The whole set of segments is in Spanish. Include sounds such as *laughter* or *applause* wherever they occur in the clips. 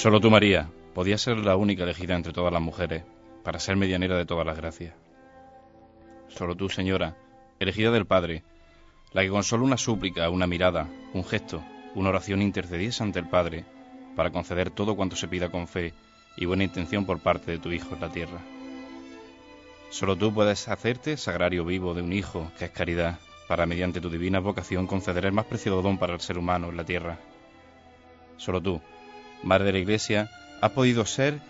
Solo tú, María, podías ser la única elegida entre todas las mujeres para ser medianera de todas las gracias. Solo tú, señora, elegida del Padre, la que con solo una súplica, una mirada, un gesto, una oración intercediese ante el Padre para conceder todo cuanto se pida con fe y buena intención por parte de tu Hijo en la tierra. Solo tú puedes hacerte sagrario vivo de un Hijo, que es caridad, para mediante tu divina vocación conceder el más preciado don para el ser humano en la tierra. Solo tú, Madre de la Iglesia, has podido ser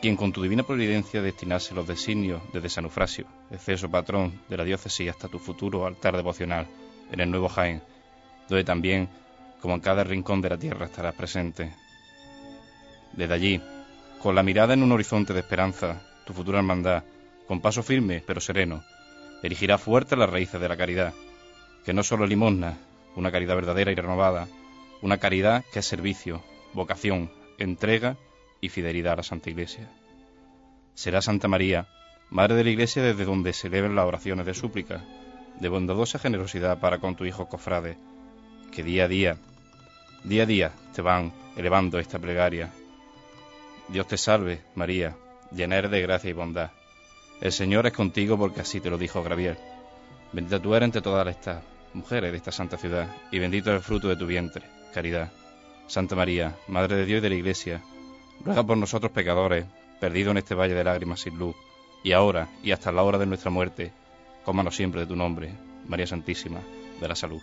quien con tu divina providencia destinase los designios desde San Eufrasio, exceso patrón de la diócesis, hasta tu futuro altar devocional en el Nuevo Jaén, donde también, como en cada rincón de la tierra, estarás presente. Desde allí, con la mirada en un horizonte de esperanza, tu futura hermandad, con paso firme pero sereno, erigirá fuerte las raíces de la caridad, que no solo limosna, una caridad verdadera y renovada, una caridad que es servicio, vocación, entrega y fidelidad a la Santa Iglesia. Será Santa María, Madre de la Iglesia desde donde se eleven las oraciones de súplica, de bondadosa generosidad para con tu Hijo Cofrade, que día a día, día a día te van elevando esta plegaria. Dios te salve, María, llena eres de gracia y bondad. El Señor es contigo porque así te lo dijo Gravier. Bendita tú eres entre todas estas mujeres de esta santa ciudad, y bendito es el fruto de tu vientre, caridad. Santa María, Madre de Dios y de la Iglesia, ruega por nosotros pecadores, perdidos en este valle de lágrimas sin luz, y ahora y hasta la hora de nuestra muerte, cómanos siempre de tu nombre, María Santísima, de la salud.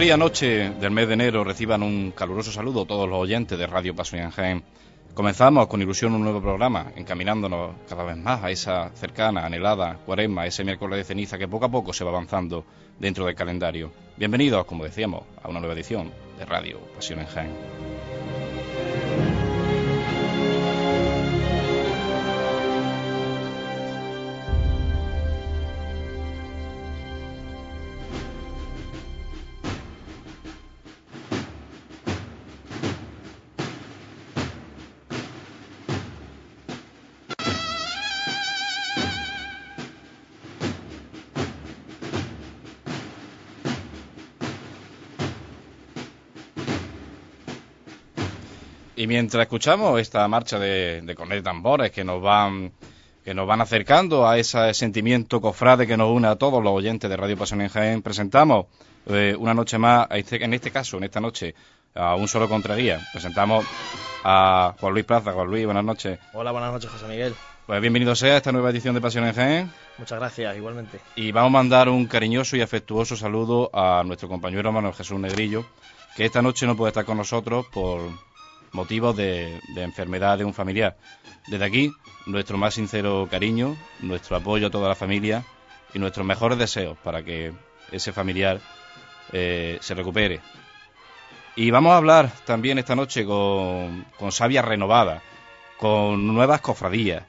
Fría noche del mes de enero reciban un caluroso saludo todos los oyentes de Radio Paso y Jaén. Comenzamos con ilusión un nuevo programa, encaminándonos cada vez más a esa cercana, anhelada cuaresma, ese miércoles de ceniza que poco a poco se va avanzando dentro del calendario. Bienvenidos, como decíamos, a una nueva edición de Radio Pasión en Jaén. Mientras escuchamos esta marcha de, de cornet tambores que nos van que nos van acercando a ese sentimiento cofrade que nos une a todos los oyentes de Radio Pasión en Jaén, presentamos eh, una noche más, este- en este caso, en esta noche, a un solo contraguía. Presentamos a Juan Luis Plaza. Juan Luis, buenas noches. Hola, buenas noches, José Miguel. Pues bienvenido sea a esta nueva edición de Pasión en Jaén. Muchas gracias, igualmente. Y vamos a mandar un cariñoso y afectuoso saludo a nuestro compañero Manuel Jesús Negrillo, que esta noche no puede estar con nosotros por motivos de, de enfermedad de un familiar. Desde aquí, nuestro más sincero cariño, nuestro apoyo a toda la familia y nuestros mejores deseos para que ese familiar eh, se recupere. Y vamos a hablar también esta noche con, con savia renovada, con nuevas cofradías,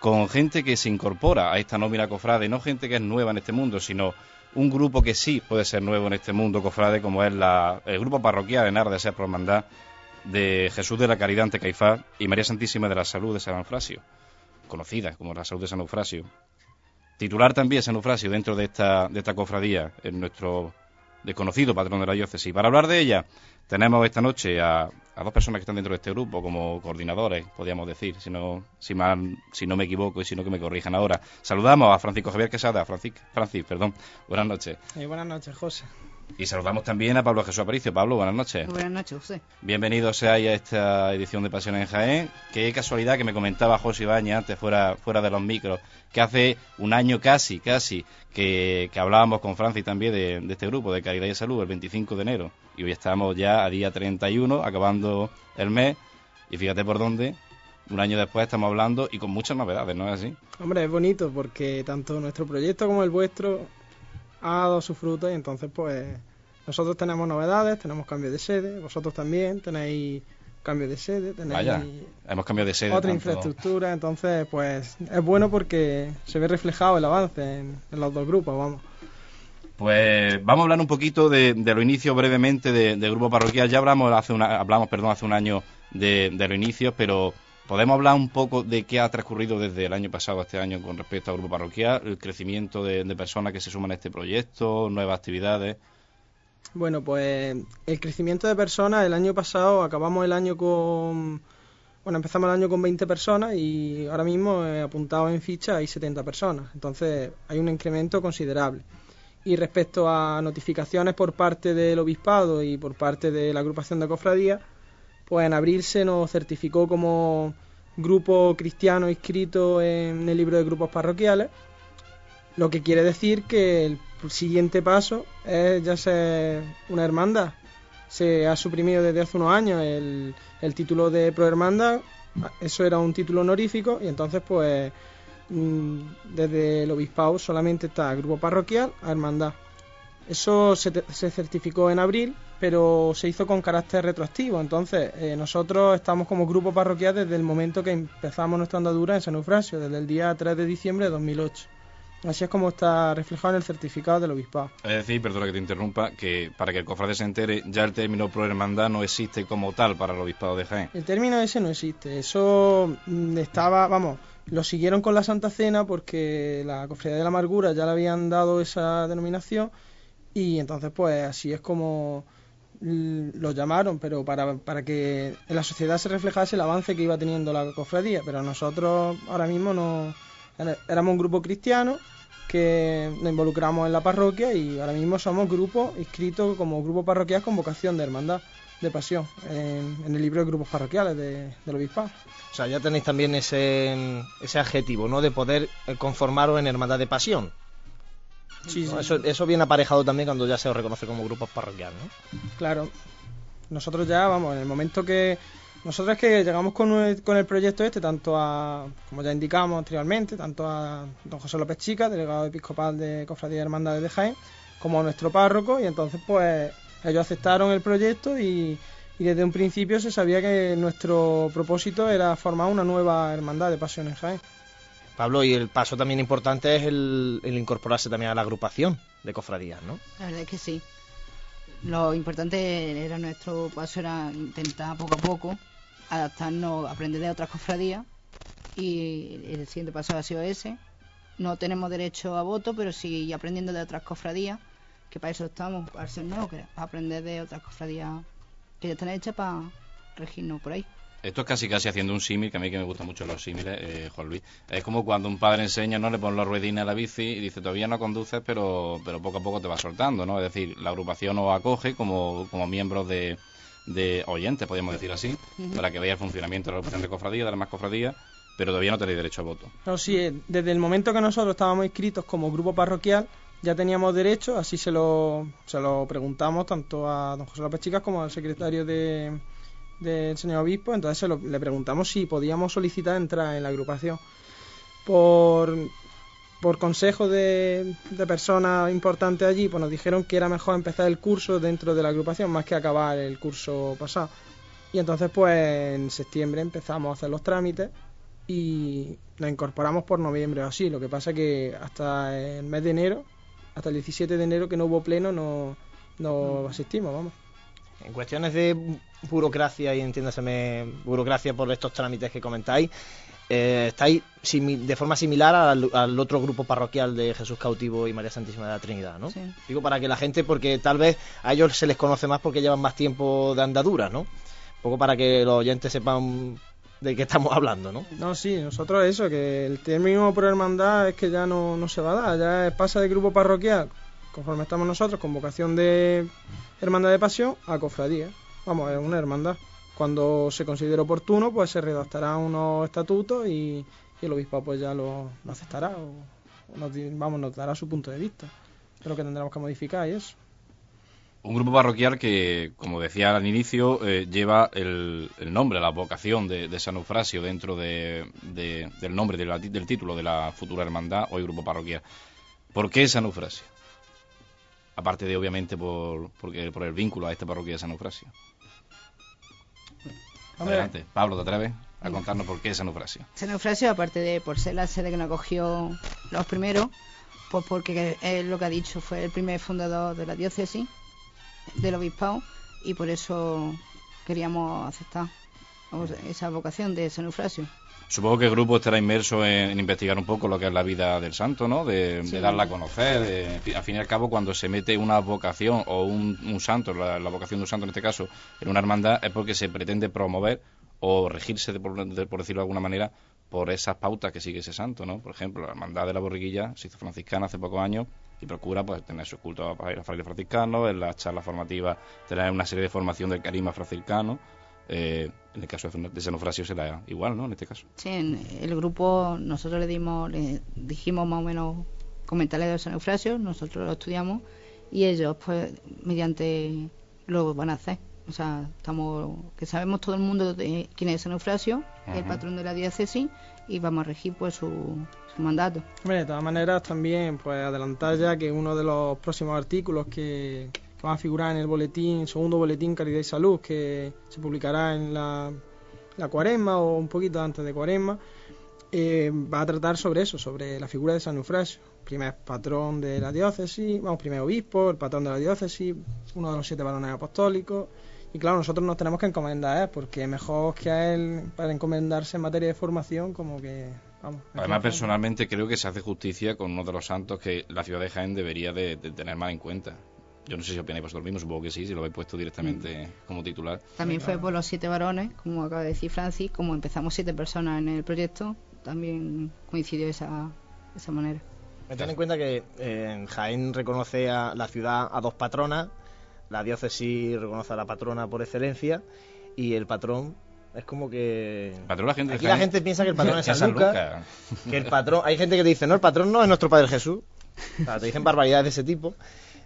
con gente que se incorpora a esta nómina cofrade, no gente que es nueva en este mundo, sino un grupo que sí puede ser nuevo en este mundo cofrade, como es la, el grupo parroquial en Arde Ser Hermandad de Jesús de la Caridad ante Caifás y María Santísima de la Salud de San Eufrasio, conocida como la Salud de San Eufrasio. Titular también San Eufrasio dentro de esta, de esta cofradía, en nuestro desconocido patrón de la diócesis. Para hablar de ella, tenemos esta noche a, a dos personas que están dentro de este grupo como coordinadores, podríamos decir, si no, si, mal- si no me equivoco y si no que me corrijan ahora. Saludamos a Francisco Javier Quesada, Francis, Francis, perdón, buenas noches. Eh, buenas noches, José. Y saludamos también a Pablo Jesús Aparicio. Pablo, buenas noches. Buenas noches, José. Bienvenido seáis a esta edición de Pasión en Jaén. Qué casualidad que me comentaba José Ibañez antes fuera, fuera de los micros, que hace un año casi, casi, que, que hablábamos con Francis también de, de este grupo de Caridad y Salud el 25 de enero. Y hoy estamos ya a día 31, acabando el mes. Y fíjate por dónde, un año después estamos hablando y con muchas novedades, ¿no es así? Hombre, es bonito porque tanto nuestro proyecto como el vuestro ha dado su fruto y entonces pues nosotros tenemos novedades, tenemos cambio de sede, vosotros también tenéis cambio de sede, tenéis Vaya, hemos cambiado de sede. otra tanto- infraestructura, entonces pues es bueno porque se ve reflejado el avance en, en los dos grupos, vamos. Pues vamos a hablar un poquito de, de los inicios brevemente de- del grupo parroquial. Ya hablamos hace, una, hablamos, perdón, hace un año de, de los inicios, pero podemos hablar un poco de qué ha transcurrido desde el año pasado a este año con respecto al grupo parroquial, el crecimiento de, personas que se suman a este proyecto, nuevas actividades. Bueno, pues el crecimiento de personas, el año pasado acabamos el año con... Bueno, empezamos el año con 20 personas y ahora mismo eh, apuntado en ficha hay 70 personas. Entonces hay un incremento considerable. Y respecto a notificaciones por parte del obispado y por parte de la agrupación de cofradías, pues en abril se nos certificó como grupo cristiano inscrito en el libro de grupos parroquiales, lo que quiere decir que el siguiente paso es ya ser una hermandad. Se ha suprimido desde hace unos años el, título de prohermandad, eso era un título honorífico y entonces pues mm, desde el obispado solamente está grupo parroquial a hermandad. Eso se, se certificó en abril, pero se hizo con carácter retroactivo. Entonces, eh, nosotros estamos como grupo parroquial desde el momento que empezamos nuestra andadura en San Eufrasio, desde el día 3 de diciembre de 2008. Así es como está reflejado en el certificado del obispado. Es decir, perdona que te interrumpa, que para que el cofrade se entere, ya el término prohermandad no existe como tal para el obispado de Jaén. El término ese no existe. Eso mm, estaba, vamos, lo siguieron con la Santa Cena porque la Cofradía de la Amargura ya le habían dado esa denominación y entonces pues así es como lo llamaron, pero para, para que en la sociedad se reflejase el avance que iba teniendo la cofradía. Pero nosotros ahora mismo no éramos un grupo cristiano que nos involucramos en la parroquia y ahora mismo somos grupo inscrito como grupo parroquial con vocación de hermandad de pasión en, en el libro de grupos parroquiales de, del obispado. O sea, ya tenéis también ese, ese adjetivo, ¿no? De poder eh, conformaros en hermandad de pasión. Sí, ¿no? sí, Eso, eso viene aparejado también cuando ya se os reconoce como grupos parroquiales, ¿no? claro. Nosotros ya, vamos, en el momento que... Nosotros que llegamos con el, con el proyecto este, tanto a, como ya indicamos anteriormente, tanto a don José López Chica, delegado episcopal de Cofradía de Hermandades de Jaén, como a nuestro párroco, y entonces pues ellos aceptaron el proyecto y, y desde un principio se sabía que nuestro propósito era formar una nueva hermandad de pasión en Jaén. Pablo, y el paso también importante es el, incorporarse también a la agrupación de cofradías, ¿no? La verdad es que sí. Lo importante era nuestro paso era intentar poco a poco adaptarnos, aprender de otras cofradías y el siguiente paso ha sido ese. No tenemos derecho a voto, pero sí aprendiendo de otras cofradías, que para eso estamos, para ser nuevos, aprender de otras cofradías que ya están hechas para regirnos por ahí. Esto es casi casi haciendo un símil, que a mí que me gustan mucho los símiles, eh, Juan Luis. Es como cuando un padre enseña, no le pone la ruedina a la bici y dice, todavía no conduces, pero, pero poco a poco te va soltando, ¿no? Es decir, la agrupación os acoge como, como miembros de, de oyentes, podríamos decir así, para que veáis el funcionamiento de la agrupación de cofradía, de las más cofradías, pero todavía no tenéis derecho a voto. No, sí, eh, desde el momento que nosotros estábamos inscritos como grupo parroquial, ya teníamos derecho, así se lo, se lo preguntamos tanto a don José López Chicas como al secretario de del señor obispo, entonces se lo- le preguntamos si podíamos solicitar entrar en la agrupación. Por, por consejo de, de personas importantes allí, pues nos dijeron que era mejor empezar el curso dentro de la agrupación más que acabar el curso pasado. Y entonces pues en septiembre empezamos a hacer los trámites y la incorporamos por noviembre o así. Lo que pasa que hasta el mes de enero, hasta el 17 de enero que no hubo pleno, no, no asistimos, vamos. En cuestiones de bu- burocracia y entiéndaseme burocracia por estos trámites que comentáis, eh, estáis de forma similar al, al otro grupo parroquial de Jesús Cautivo y María Santísima de la Trinidad, ¿no? Sí. Digo para que la gente, porque tal vez a ellos se les conoce más porque llevan más tiempo de andadura, ¿no? Un poco para que los oyentes sepan de qué estamos hablando, ¿no? No, sí, nosotros eso, que el término por hermandad es que ya no, no se va a dar, ya pasa de grupo parroquial, conforme estamos nosotros, con vocación de hermandad de pasión, a cofradía. Vamos, es una hermandad. Cuando se considere oportuno, pues se redactarán unos estatutos y, el obispo pues ya lo, aceptará o, nos, vamos, nos dará su punto de vista de lo que tendremos que modificar y eso. Un grupo parroquial que, como decía al inicio, eh, lleva el, nombre, la vocación de, San Eufrasio dentro de, de- del nombre, del título de la futura hermandad, hoy grupo parroquial. ¿Por qué San Eufrasio? Aparte de, obviamente, por, porque, por el vínculo a esta parroquia de San Eufrasio. Hombre. Adelante. Pablo, ¿te atreves a contarnos por qué San Eufrasio? San Eufrasio, aparte de por ser la sede que nos acogió los primeros, pues porque es lo que ha dicho, fue el primer fundador de la diócesis, del obispado, y por eso queríamos aceptar esa vocación de San Eufrasio. Supongo que el grupo estará inmerso en, en investigar un poco lo que es la vida del santo, ¿no? De, darla a conocer. de- al fin y al cabo, cuando se mete una vocación o un, un santo, la, la vocación de un santo en este caso, en una hermandad, es porque se pretende promover o regirse, de por, de- por decirlo de alguna manera, por esas pautas que sigue ese santo, ¿no? Por ejemplo, la hermandad de la borriquilla se hizo franciscana hace pocos años y procura pues tener su culto a frailes franciscanos, en las charlas formativas tener una serie de formación del carisma franciscano. Eh, en el caso de San Eufrasio será igual, ¿no? En este caso. Sí, en el grupo nosotros le dimos, le dijimos más o menos comentarle de San Eufrasio, nosotros lo estudiamos y ellos pues mediante lo van a hacer. O sea, estamos que sabemos todo el mundo de quién es San Eufrasio, que es el patrón de la diócesis y vamos a regir pues su, su mandato. Hombre, de todas maneras también pues adelantar ya que uno de los próximos artículos que, que van a figurar en el boletín, segundo boletín Caridad y Salud, que se publicará en la, la cuaresma o un poquito antes de cuaresma, eh, va a tratar sobre eso, sobre la figura de San Eufrasio, primer patrón de la diócesis, vamos, primer obispo, el patrón de la diócesis, uno de los siete varones apostólicos. Y claro, nosotros nos tenemos que encomendar a él, porque mejor que a él para encomendarse en materia de formación, como que, vamos. Además, personalmente creo que se hace justicia con uno de los santos que la ciudad de Jaén debería de, de tener más en cuenta. Yo no sé si opináis vosotros mismos, supongo que sí, si lo habéis puesto directamente como titular. También fue por los siete varones, como acaba de decir Francis, como empezamos siete personas en el proyecto, también coincidió esa, esa manera. Ten en cuenta que eh, en Jaén reconoce a la ciudad a dos patronas, la diócesis reconoce a la patrona por excelencia y el patrón es como que... Patrón, la gente Aquí la gente piensa que el patrón *laughs* es San San Lucas, que el patrón... Hay gente que te dice, no, el patrón no es nuestro Padre Jesús. O sea, te dicen barbaridades de ese tipo,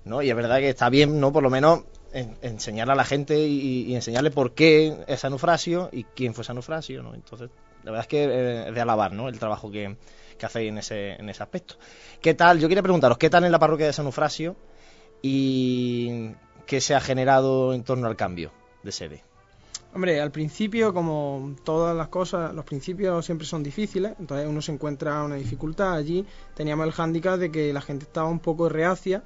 ¿no? Y es verdad que está bien, ¿no? Por lo menos en- enseñar a la gente y, enseñarle por qué es San Eufrasio y quién fue San Eufrasio, ¿no? Entonces, la verdad es que eh, es de alabar, ¿no? El trabajo que, que hacéis en ese, en ese aspecto. ¿Qué tal? Yo quería preguntaros, ¿qué tal en la parroquia de San Eufrasio y qué se ha generado en torno al cambio de sede? Hombre, al principio, como todas las cosas, los principios siempre son difíciles, entonces uno se encuentra una dificultad. Allí teníamos el hándicap de que la gente estaba un poco reacia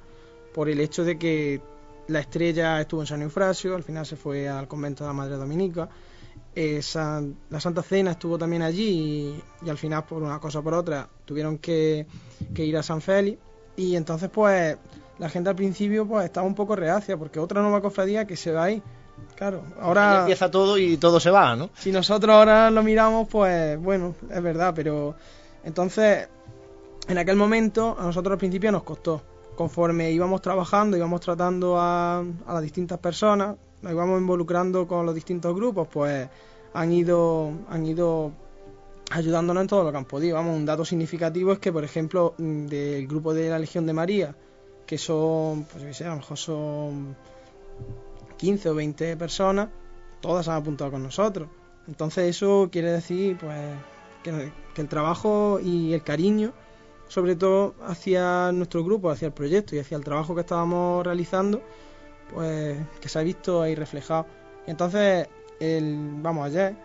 por el hecho de que la estrella estuvo en San Eufrasio, al final se fue al convento de la Madre Dominica. Eh, San- la Santa Cena estuvo también allí y, y al final, por una cosa o por otra, tuvieron que, que ir a San Félix. Y entonces, pues, la gente al principio pues estaba un poco reacia porque otra nueva cofradía que se va ahí. Claro, ahora empieza todo y todo se va, ¿no? si nosotros ahora lo miramos, pues bueno, es verdad, pero entonces en aquel momento a nosotros al principio nos costó. Conforme íbamos trabajando, íbamos tratando a, a las distintas personas, nos íbamos involucrando con los distintos grupos, pues han ido, han ido ayudándonos en todo lo que han podido. Vamos, un dato significativo es que, por ejemplo, mm, del grupo de la Legión de María, que son, pues yo sé, a lo mejor son 15 o 20 personas, todas han apuntado con nosotros. Entonces eso quiere decir pues que el trabajo y el cariño, sobre todo hacia nuestro grupo, hacia el proyecto y hacia el trabajo que estábamos realizando, pues que se ha visto ahí reflejado. Y entonces, el, vamos, ayer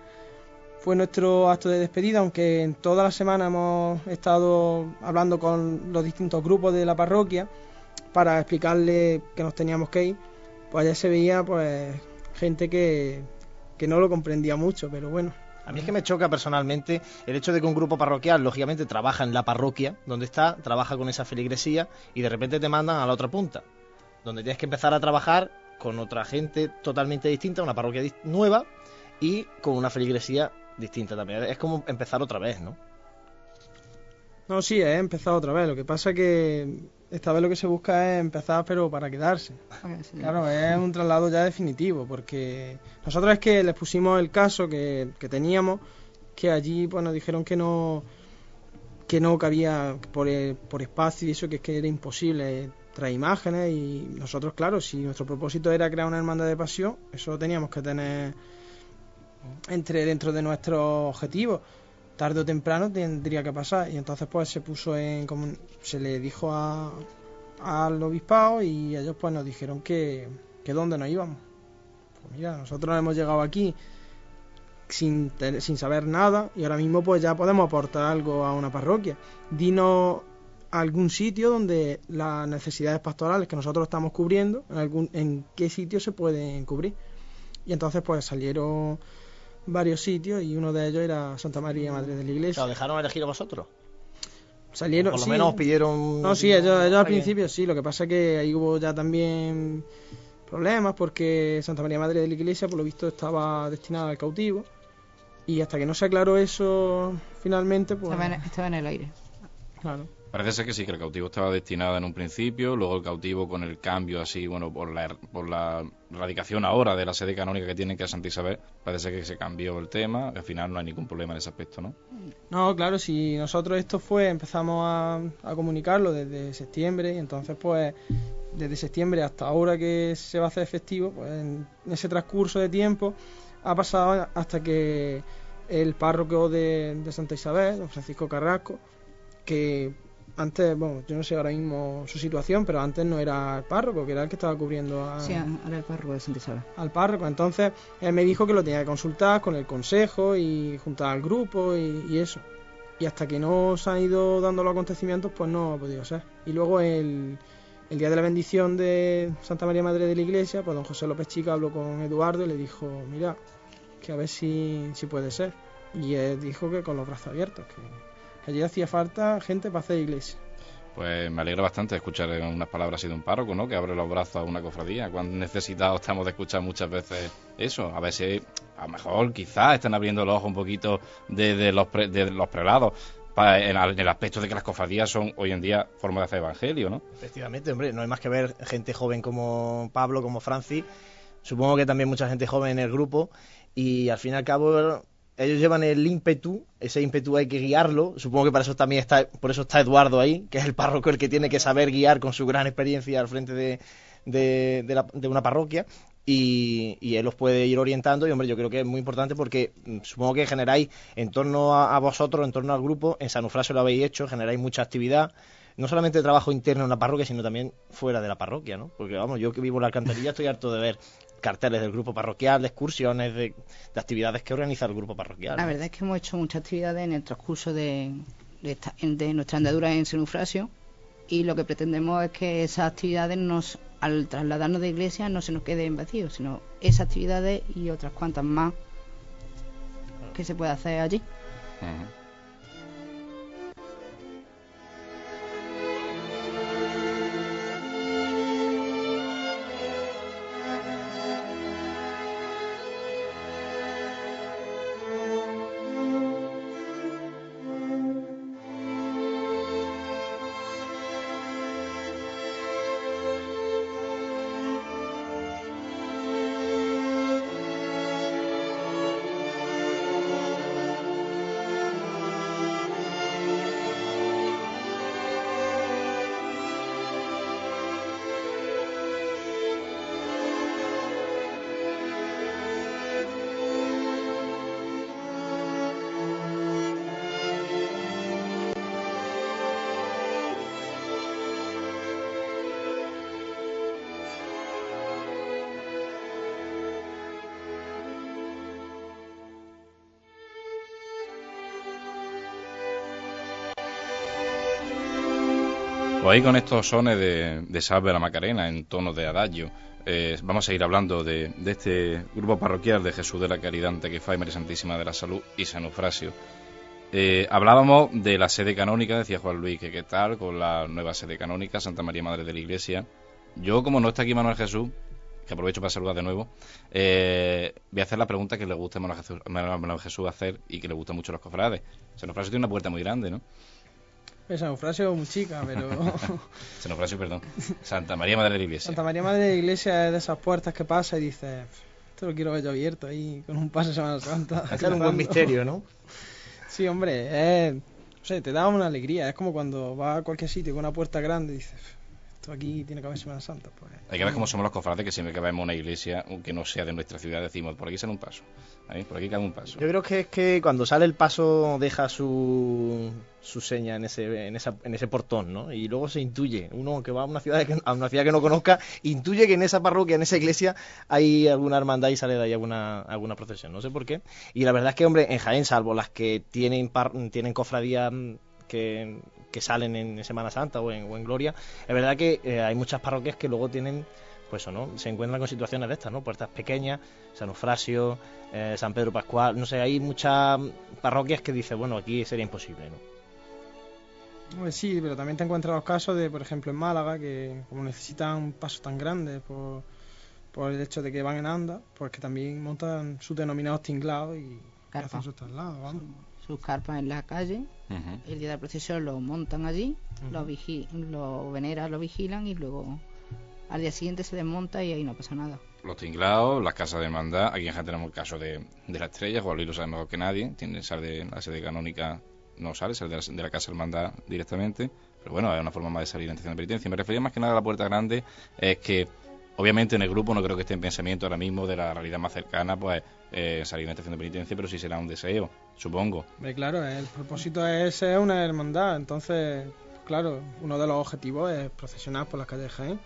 fue nuestro acto de despedida, aunque en toda la semana hemos estado hablando con los distintos grupos de la parroquia para explicarle que nos teníamos que ir, pues ayer se veía pues gente que, que no lo comprendía mucho, pero bueno. A mí es que me choca personalmente el hecho de que un grupo parroquial, lógicamente, trabaja en la parroquia donde está, trabaja con esa feligresía y de repente te mandan a la otra punta, donde tienes que empezar a trabajar con otra gente totalmente distinta, una parroquia nueva y con una feligresía distinta también. Es como empezar otra vez, ¿no? No, sí, he empezado otra vez. Lo que pasa que esta vez lo que se busca es empezar, pero para quedarse. Claro, es un traslado ya definitivo, porque nosotros es que les pusimos el caso que, que teníamos, que allí pues nos dijeron que no que no cabía por, por espacio y eso, que es que era imposible trae imágenes y nosotros, claro, si nuestro propósito era crear una hermandad de pasión, eso teníamos que tener entre dentro de nuestros objetivos. Tarde o temprano tendría que pasar y entonces pues se puso en comun- se le dijo a, al obispado y ellos pues nos dijeron que, que dónde nos íbamos. Pues mira, nosotros hemos llegado aquí sin, sin saber nada y ahora mismo pues ya podemos aportar algo a una parroquia. Dinos algún sitio donde las necesidades pastorales que nosotros estamos cubriendo, en, algún, en qué sitio se pueden cubrir. Y entonces pues salieron varios sitios y uno de ellos era Santa María Madre de la Iglesia. ¿os dejaron elegir a vosotros? Salieron, Por lo sí. menos os pidieron... No, sí, ellos, ellos al principio sí, lo que pasa es que ahí hubo ya también problemas porque Santa María Madre de la Iglesia, por lo visto, estaba destinada al cautivo y hasta que no se aclaró eso finalmente, pues... Estaba en, estaba en el aire. Claro. Parece ser que sí, que el cautivo estaba destinado en un principio, luego el cautivo con el cambio así, bueno, por la, por la radicación ahora de la sede canónica que tienen que es Santa Isabel, parece que se cambió el tema, al final no hay ningún problema en ese aspecto, ¿no? No, claro, si nosotros esto fue, empezamos a, a comunicarlo desde septiembre, y entonces pues desde septiembre hasta ahora que se va a hacer efectivo, pues en ese transcurso de tiempo ha pasado hasta que el párroco de, de Santa Isabel, don Francisco Carrasco, que antes, bueno, yo no sé ahora mismo su situación, pero antes no era el párroco, que era el que estaba cubriendo a, Sí, ahora el párroco de Santa Isabel. al párroco. Entonces él me dijo que lo tenía que consultar con el consejo y juntar al grupo y, y eso. Y hasta que no se han ido dando los acontecimientos, pues no ha podido ser. Y luego el, el día de la bendición de Santa María Madre de la Iglesia, pues don José López Chica habló con Eduardo y le dijo, mira, que a ver si, si puede ser. Y él dijo que con los brazos abiertos, que, que allí hacía falta gente para hacer iglesia. Pues me alegra bastante escuchar unas palabras así de un párroco, ¿no? Que abre los brazos a una cofradía. Cuán necesitados estamos de escuchar muchas veces eso. A ver si, a lo mejor, quizás están abriendo los ojos un poquito de, de los, pre- de los prelados en el aspecto de que las cofradías son hoy en día forma de hacer evangelio, ¿no? Efectivamente, hombre, no hay más que ver gente joven como Pablo, como Francis. Supongo que también mucha gente joven en el grupo. Y al fin y al cabo, ellos llevan el ímpetu. Ese ímpetu hay que guiarlo. Supongo que para eso también está, por eso está Eduardo ahí, que es el párroco el que tiene que saber guiar con su gran experiencia al frente de, de, una parroquia. Y, y él los puede ir orientando. Y hombre, yo creo que es muy importante porque mm, supongo que generáis en torno a, vosotros, en torno al grupo, en San Ufrasio lo habéis hecho, generáis mucha actividad no solamente trabajo interno en la parroquia, sino también fuera de la parroquia, ¿no? Porque, vamos, yo que vivo en la alcantarilla estoy harto de ver carteles del grupo parroquial, de excursiones, de, de actividades que organiza el grupo parroquial. La verdad es que hemos hecho muchas actividades en el transcurso de, de, esta- de nuestra andadura en Senufrasio y lo que pretendemos es que esas actividades nos, al trasladarnos de iglesia no se nos queden vacíos, sino esas actividades y otras cuantas más que se puede hacer allí. Pues ahí con estos sones de, de Salve la Macarena en tono de adagio, eh, vamos a ir hablando de, de este grupo parroquial de Jesús de la Caridad Antequefa y María Santísima de la Salud y San Eufrasio. Eh, hablábamos de la sede canónica, decía Juan Luis, que qué tal con la nueva sede canónica, Santa María Madre de la Iglesia. Yo, como no está aquí Manuel Jesús, que aprovecho para saludar de nuevo, eh, voy a hacer la pregunta que le gusta a Manuel Jesús, Manuel Jesús hacer y que le gusta mucho a los cofrades. San Eufrasio tiene una puerta muy grande, ¿no? Es muy chica, pero *laughs* San Eufrasio, perdón. Santa María Madre de la Iglesia. Santa María Madre de la Iglesia es de esas puertas que pasa y dices, esto lo quiero ver yo abierto ahí con un pase de Semana Santa. Hacer un buen rezando". misterio, ¿no? *laughs* Sí, hombre, es, no sé, te da una alegría. Es como cuando vas a cualquier sitio con una puerta grande y dices, esto aquí tiene que haber Semana Santa. Pues, Hay que ver cómo somos los cofrades que siempre que vemos una iglesia que no sea de nuestra ciudad decimos, por aquí sale un paso, ahí, por aquí cae un paso. Yo creo que es que cuando sale el paso deja su, su seña en ese, en, esa, en ese portón, ¿no? Y luego se intuye, uno que va a una ciudad que, a una ciudad que no conozca, intuye que en esa parroquia, en esa iglesia, hay alguna hermandad y sale de ahí alguna, alguna procesión, no sé por qué. Y la verdad es que, hombre, en Jaén, salvo las que tienen, par- tienen cofradías mm, que, que salen en Semana Santa o en, o en Gloria, es verdad que eh, hay muchas parroquias que luego tienen pues eso, ¿no? Se encuentran con situaciones de estas, ¿no? Puertas pequeñas, San Eufrasio, eh, San Pedro Pascual, no sé, hay muchas parroquias que dice, bueno, aquí sería imposible, ¿no? Pues sí, pero también te encuentras los casos de, por ejemplo, en Málaga, que como necesitan un paso tan grande por, por el hecho de que van en anda, pues que también montan sus denominados tinglados y Carpa. hacen sus traslados, vamos. Sus carpas en la calle, el día de la procesión lo montan allí, lo, vigi lo veneran, lo vigilan y luego al día siguiente se desmonta y ahí no pasa nada. Los tinglados, las casas de hermandad, aquí en Jaén tenemos el caso de, de la estrella, Juan Luis lo sabe mejor que nadie, tiene sale de la sede canónica, no sale, sale de la, de la casa hermandad directamente, pero bueno, es una forma más de salir en estación de penitencia. Me refería más que nada a la puerta grande, es que obviamente en el grupo no creo que esté en pensamiento ahora mismo de la realidad más cercana, pues eh, salir en estación de penitencia, pero sí será un deseo, supongo. Claro, el propósito es ser una hermandad, entonces, claro, uno de los objetivos es procesionar por las calles de Jaén,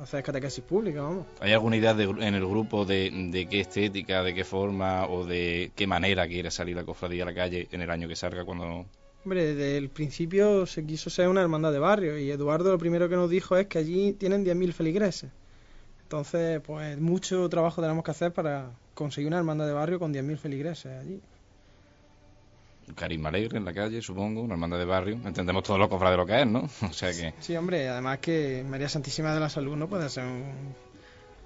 hacer catequesis pública, vamos. ¿Hay alguna idea de- en el grupo de, de qué estética, de qué forma o de qué manera quiere salir la cofradía a la calle en el año que salga cuando... Hombre, desde el principio se quiso ser una hermandad de barrio y Eduardo lo primero que nos dijo es que allí tienen 10.000 feligreses. Entonces, pues mucho trabajo tenemos que hacer para conseguir una hermandad de barrio con 10.000 feligreses allí. Un carisma alegre en la calle, supongo, una hermandad de barrio. Entendemos todos los cofrades lo que es, ¿no? *laughs* O sea que... Sí, hombre, además que María Santísima de la Salud no puede ser un...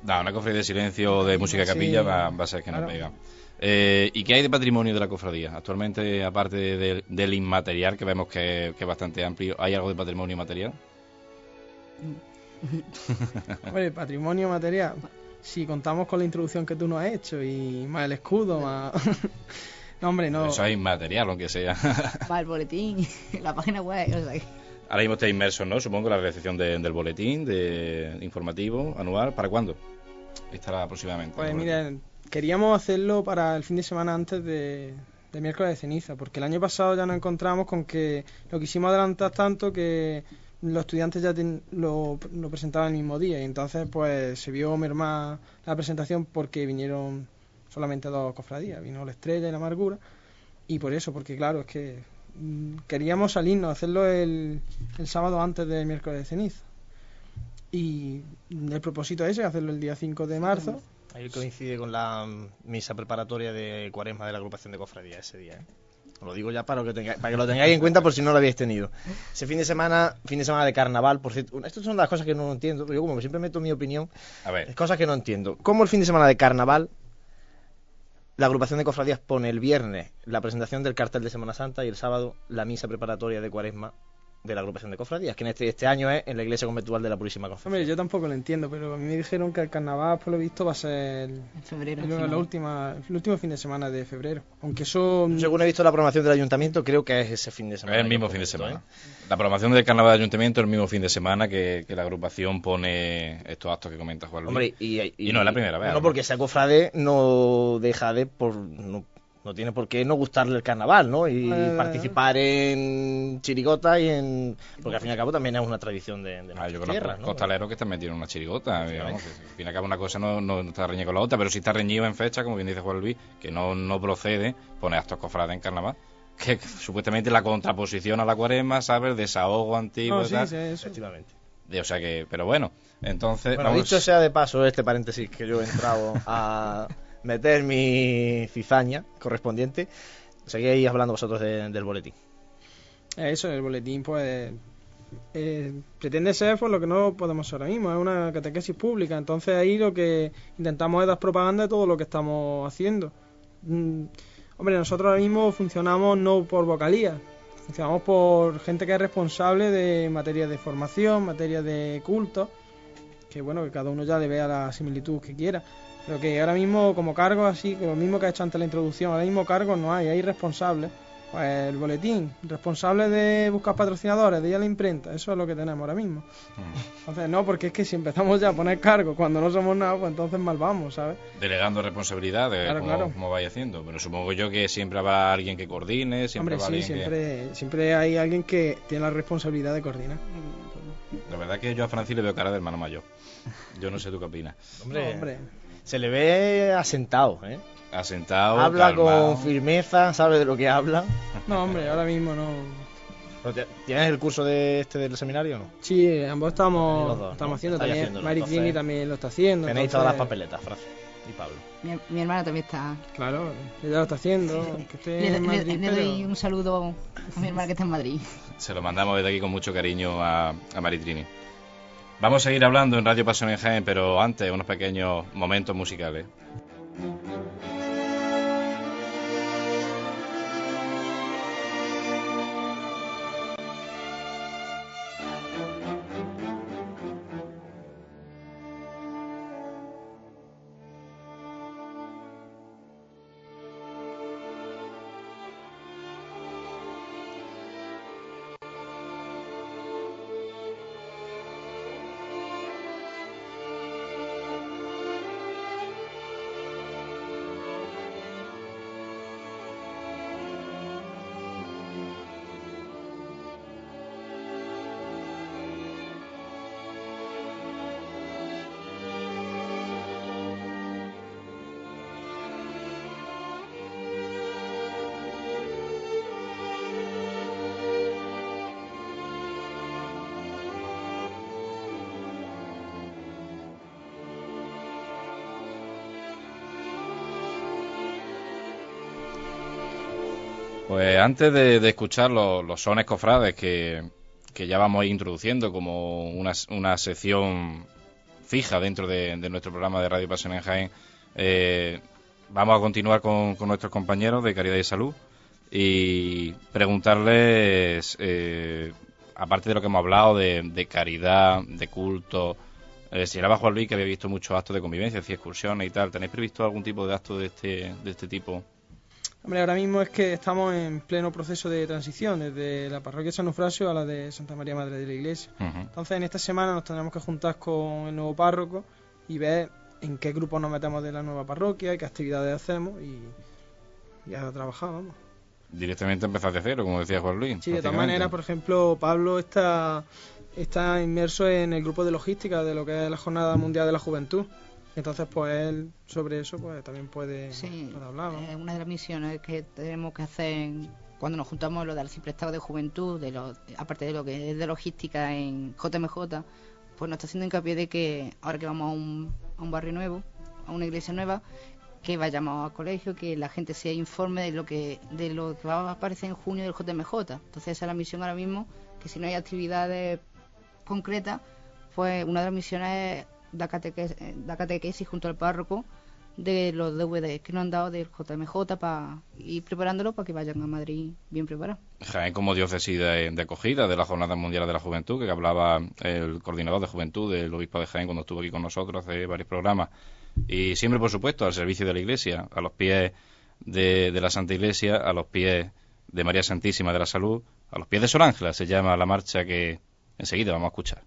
Da, una cofradía de silencio o de música Sí, capilla va, va a ser que no claro. pega. Eh, ¿Y qué hay de patrimonio de la cofradía? Actualmente, aparte de- del inmaterial, que vemos que, que es bastante amplio, ¿hay algo de patrimonio material? *laughs* Hombre, patrimonio material. Si contamos con la introducción que tú nos has hecho y más el escudo, más... *laughs* no, hombre, no. Eso es inmaterial, aunque sea. Va el boletín, *laughs* la página web, o sea que- Ahora mismo está inmerso, ¿no? Supongo la recepción de- del boletín de informativo anual. ¿Para cuándo? Estará aproximadamente. Pues miren, queríamos hacerlo para el fin de semana antes de, de miércoles de ceniza, porque el año pasado ya nos encontramos con que lo quisimos adelantar tanto que los estudiantes ya lo, lo presentaban el mismo día y entonces pues se vio mermar la presentación porque vinieron solamente dos cofradías, vino la estrella y la amargura y por eso, porque claro, es que mm, queríamos salirnos, hacerlo el, el sábado antes del miércoles de ceniza. Y el propósito ese, hacerlo el día 5 de marzo. Ahí coincide con la mm, misa preparatoria de cuaresma de la agrupación de cofradía ese día, ¿eh? Lo digo ya para que, tenga- para que lo tengáis en cuenta por si no lo habéis tenido. Ese fin de semana, fin de semana de carnaval, por cierto, estas son las cosas que no entiendo, yo como siempre meto mi opinión, A ver, cosas que no entiendo. ¿Cómo el fin de semana de carnaval la agrupación de cofradías pone el viernes la presentación del cartel de Semana Santa y el sábado la misa preparatoria de cuaresma de la agrupación de cofradías, que en este, este año es en la iglesia conventual de la Purísima Concepción? Hombre, yo tampoco lo entiendo, pero a mí me dijeron que el carnaval, por lo visto, va a ser el, en febrero. el- encima. la última, el último fin de semana de febrero. Aunque eso... Según he visto la programación del ayuntamiento, creo que es ese fin de es semana. el mismo fin de semana. ¿eh? La programación del carnaval de ayuntamiento es el mismo fin de semana que, que la agrupación pone estos actos que comenta Juan Luis. Hombre, y, Y no es la primera vez, No, ¿no? porque sea cofrade no deja de por no, no tiene por qué no gustarle el carnaval, ¿no? Y Eh. participar en chirigota y en porque al fin y al cabo también es una tradición de, de Ah, nuestra yo tierra, ¿no? costaleros que están metidos en una chirigota. digamos, que al fin y al cabo una cosa no, no está reñida con la otra, pero sí está reñido en fecha, como bien dice Juan Luis, que no, no procede poner actos cofrades en carnaval. *laughs* Que supuestamente la contraposición a la cuaresma, ¿sabes? El desahogo antiguo No, sí, tal. sí, eso. Efectivamente. O sea que, pero bueno, entonces Bueno, vamos- dicho sea de paso este paréntesis que yo he entrado a meter mi cizaña correspondiente, seguís hablando vosotros de- del boletín. Eh, Eso, el boletín, pues... eh, pretende ser pues lo que no podemos ser ahora mismo, es una catequesis pública. Entonces ahí lo que intentamos es dar propaganda de todo lo que estamos haciendo. Mm, hombre, nosotros ahora mismo funcionamos no por vocalía, funcionamos por gente que es responsable de materia de formación, materia de culto, que bueno, que cada uno ya le vea la similitud que quiera. Pero que ahora mismo como cargo así, que lo mismo que ha hecho antes la introducción, ahora mismo cargos no hay, hay responsables Pues el boletín, responsable de buscar patrocinadores, de ir a la imprenta, eso es lo que tenemos ahora mismo. Mm. Entonces, no, porque es que si empezamos ya a poner cargos cuando no somos nada, pues entonces mal vamos, ¿sabes? Delegando responsabilidad de Claro, vais haciendo. Pero supongo yo que siempre habrá alguien que coordine, siempre Hombre, habrá sí, alguien que... siempre, siempre hay alguien que tiene la responsabilidad de coordinar. La verdad que yo a Francis le veo cara de hermano mayor. Yo no sé tú qué opinas. Hombre, No, hombre. Se le ve asentado, ¿eh? Asentado, habla calmado. con firmeza, sabe de lo que habla. No, hombre, ahora mismo no. ¿Tienes el curso de este del seminario o no? Sí, ambos estamos, dos, estamos ¿no? haciendo también. haciéndolo, Mari entonces, Trini también lo está haciendo. Tenéis todas las papeletas, Francis y Pablo. Mi, mi hermana también está. Claro, ella lo está haciendo. Le, en le- Madrid, le doy pero- un saludo a mi hermana que está en Madrid. Se lo mandamos desde aquí con mucho cariño a, a Maritrini. Vamos a seguir hablando en Radio Pasión en Jaén, pero antes unos pequeños momentos musicales. Antes de, de escuchar los, los sones cofrades que, ya vamos introduciendo como una, una sección fija dentro de, nuestro programa de Radio Pasión en Jaén, eh, vamos a continuar con, con nuestros compañeros de Caridad y Salud y preguntarles, eh, aparte de lo que hemos hablado de, caridad, de culto, eh, si era bajo Luis que había visto muchos actos de convivencia, decía excursiones y tal, ¿tenéis previsto algún tipo de acto de este, de este tipo? Hombre, ahora mismo es que estamos en pleno proceso de transición, desde la parroquia de San Eufrasio a la de Santa María Madre de la Iglesia. Entonces, en esta semana nos tendremos que juntar con el nuevo párroco y ver en qué grupo nos metemos de la nueva parroquia y qué actividades hacemos y ya trabajar, vamos. Directamente empezar de cero, como decía Juan Luis. Sí, de todas maneras, por ejemplo, Pablo está, está inmerso en el grupo de logística de lo que es la Jornada Mundial de la Juventud. Entonces, pues él sobre eso pues también puede, Sí, puede hablar. ¿no? eh, una de las misiones que tenemos que hacer cuando nos juntamos lo del Ciprestado de Juventud, de lo, aparte de lo que es de logística en JMJ, pues nos está haciendo hincapié de que ahora que vamos a un, a un barrio nuevo, a una iglesia nueva, que vayamos a colegio, que la gente se informe de lo que de lo que va a aparecer en junio del JMJ. Entonces esa es la misión ahora mismo, que si no hay actividades concretas, pues una de las misiones es catequesis, dar catequesis junto al párroco de los DVD que nos han dado del JMJ para ir preparándolo para que vayan a Madrid bien preparados. Jaén como diócesis de, de acogida de la Jornada Mundial de la Juventud, que hablaba el coordinador de juventud del obispo de Jaén cuando estuvo aquí con nosotros hace varios programas. Y siempre, por supuesto, al servicio de la Iglesia, a los pies de, de la Santa Iglesia, a los pies de María Santísima de la Salud, a los pies de Sor Ángela, se llama la marcha que enseguida vamos a escuchar.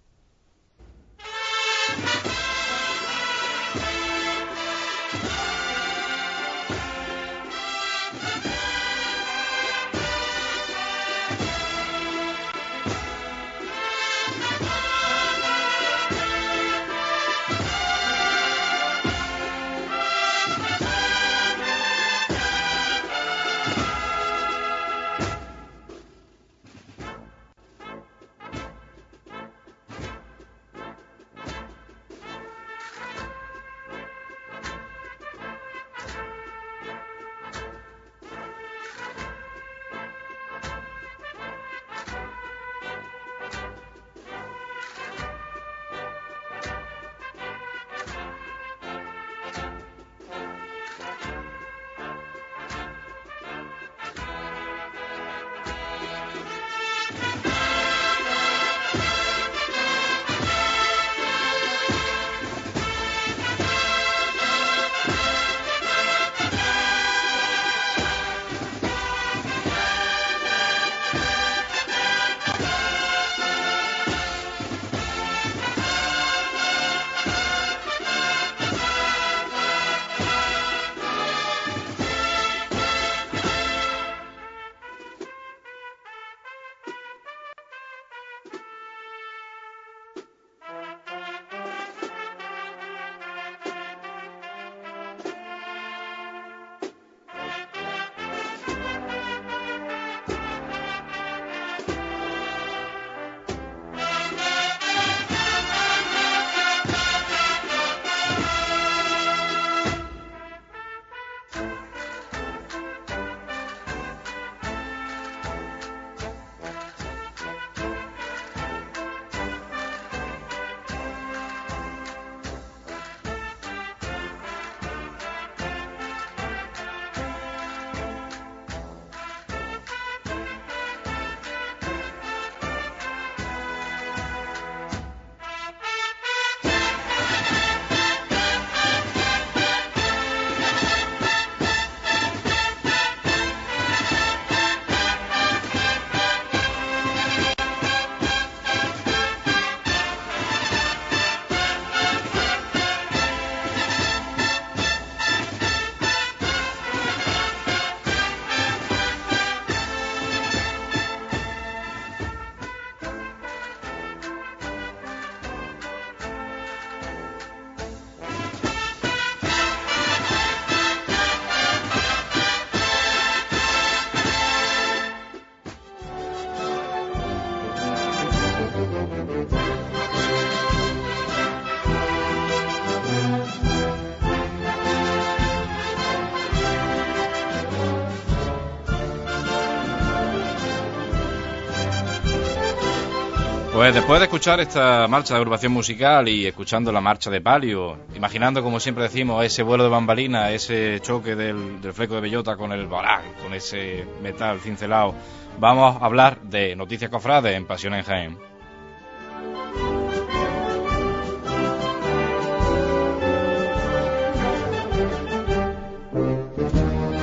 Pues después de escuchar esta marcha de agrupación musical y escuchando la marcha de palio, imaginando como siempre decimos ese vuelo de bambalina, ese choque del, fleco de bellota con el balag, con ese metal cincelado, vamos a hablar de Noticias Cofrades en Pasión en Jaén.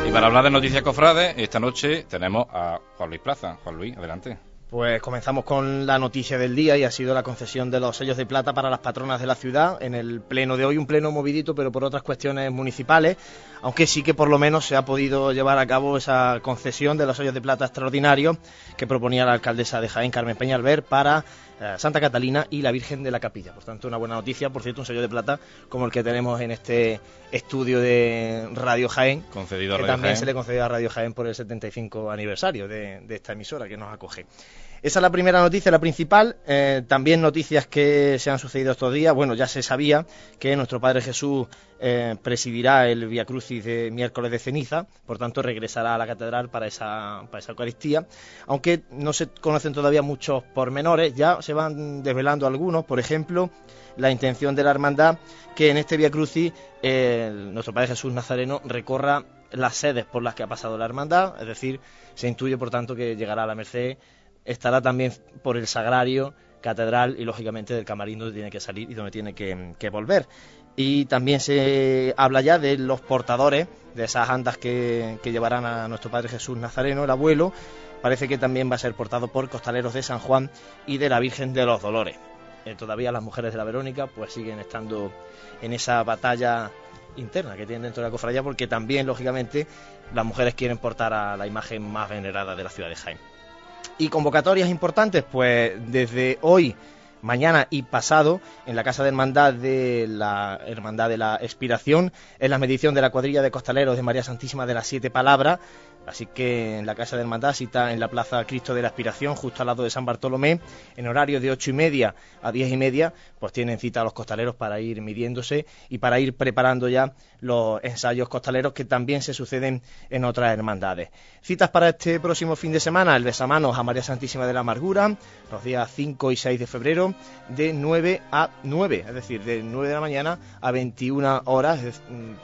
Y para hablar de Noticias Cofrades, esta noche tenemos a Juan Luis Plaza. Juan Luis, adelante. Pues comenzamos con la noticia del día y ha sido la concesión de los sellos de plata para las patronas de la ciudad. En el pleno de hoy, un pleno movidito pero por otras cuestiones municipales, aunque sí que por lo menos se ha podido llevar a cabo esa concesión de los sellos de plata extraordinarios que proponía la alcaldesa de Jaén, Carmen Peñalver, para eh, Santa Catalina y la Virgen de la Capilla. Por tanto, una buena noticia, por cierto, un sello de plata como el que tenemos en este estudio de Radio Jaén, Concedido a que Radio también Jaén. se le concedió a Radio Jaén por el 75 aniversario de, de esta emisora que nos acoge. Esa es la primera noticia, la principal. Eh, también noticias que se han sucedido estos días. Bueno, ya se sabía que nuestro Padre Jesús eh, presidirá el Via Crucis de miércoles de ceniza, por tanto regresará a la catedral para esa, para esa Eucaristía. Aunque no se conocen todavía muchos pormenores, ya se van desvelando algunos. Por ejemplo, la intención de la hermandad que en este Via Crucis eh, nuestro Padre Jesús Nazareno recorra las sedes por las que ha pasado la hermandad, es decir, se intuye por tanto que llegará a la Merced, estará también por el Sagrario, Catedral y lógicamente del camarín donde tiene que salir y donde tiene que, volver. Y también se habla ya de los portadores de esas andas que, que llevarán a nuestro Padre Jesús Nazareno, el abuelo. Parece que también va a ser portado por costaleros de San Juan y de la Virgen de los Dolores. Eh, todavía las mujeres de la Verónica pues siguen estando en esa batalla interna que tienen dentro de la cofradía porque también lógicamente las mujeres quieren portar a la imagen más venerada de la ciudad de Jaén. Y convocatorias importantes, pues desde hoy, mañana y pasado, en la Casa de Hermandad de la Hermandad de la Expiración, en la medición de la cuadrilla de costaleros de María Santísima de las Siete Palabras. Así que en la Casa de Hermandad cita en la Plaza Cristo de la Aspiración, justo al lado de San Bartolomé, en horario de ocho y media a diez y media, pues tienen cita a los costaleros para ir midiéndose y para ir preparando ya los ensayos costaleros que también se suceden en otras hermandades. Citas para este próximo fin de semana, el besamanos a María Santísima de la Amargura, los días 5 y 6 de febrero, de 9 a 9, es decir, de 9 de la mañana a 21 horas.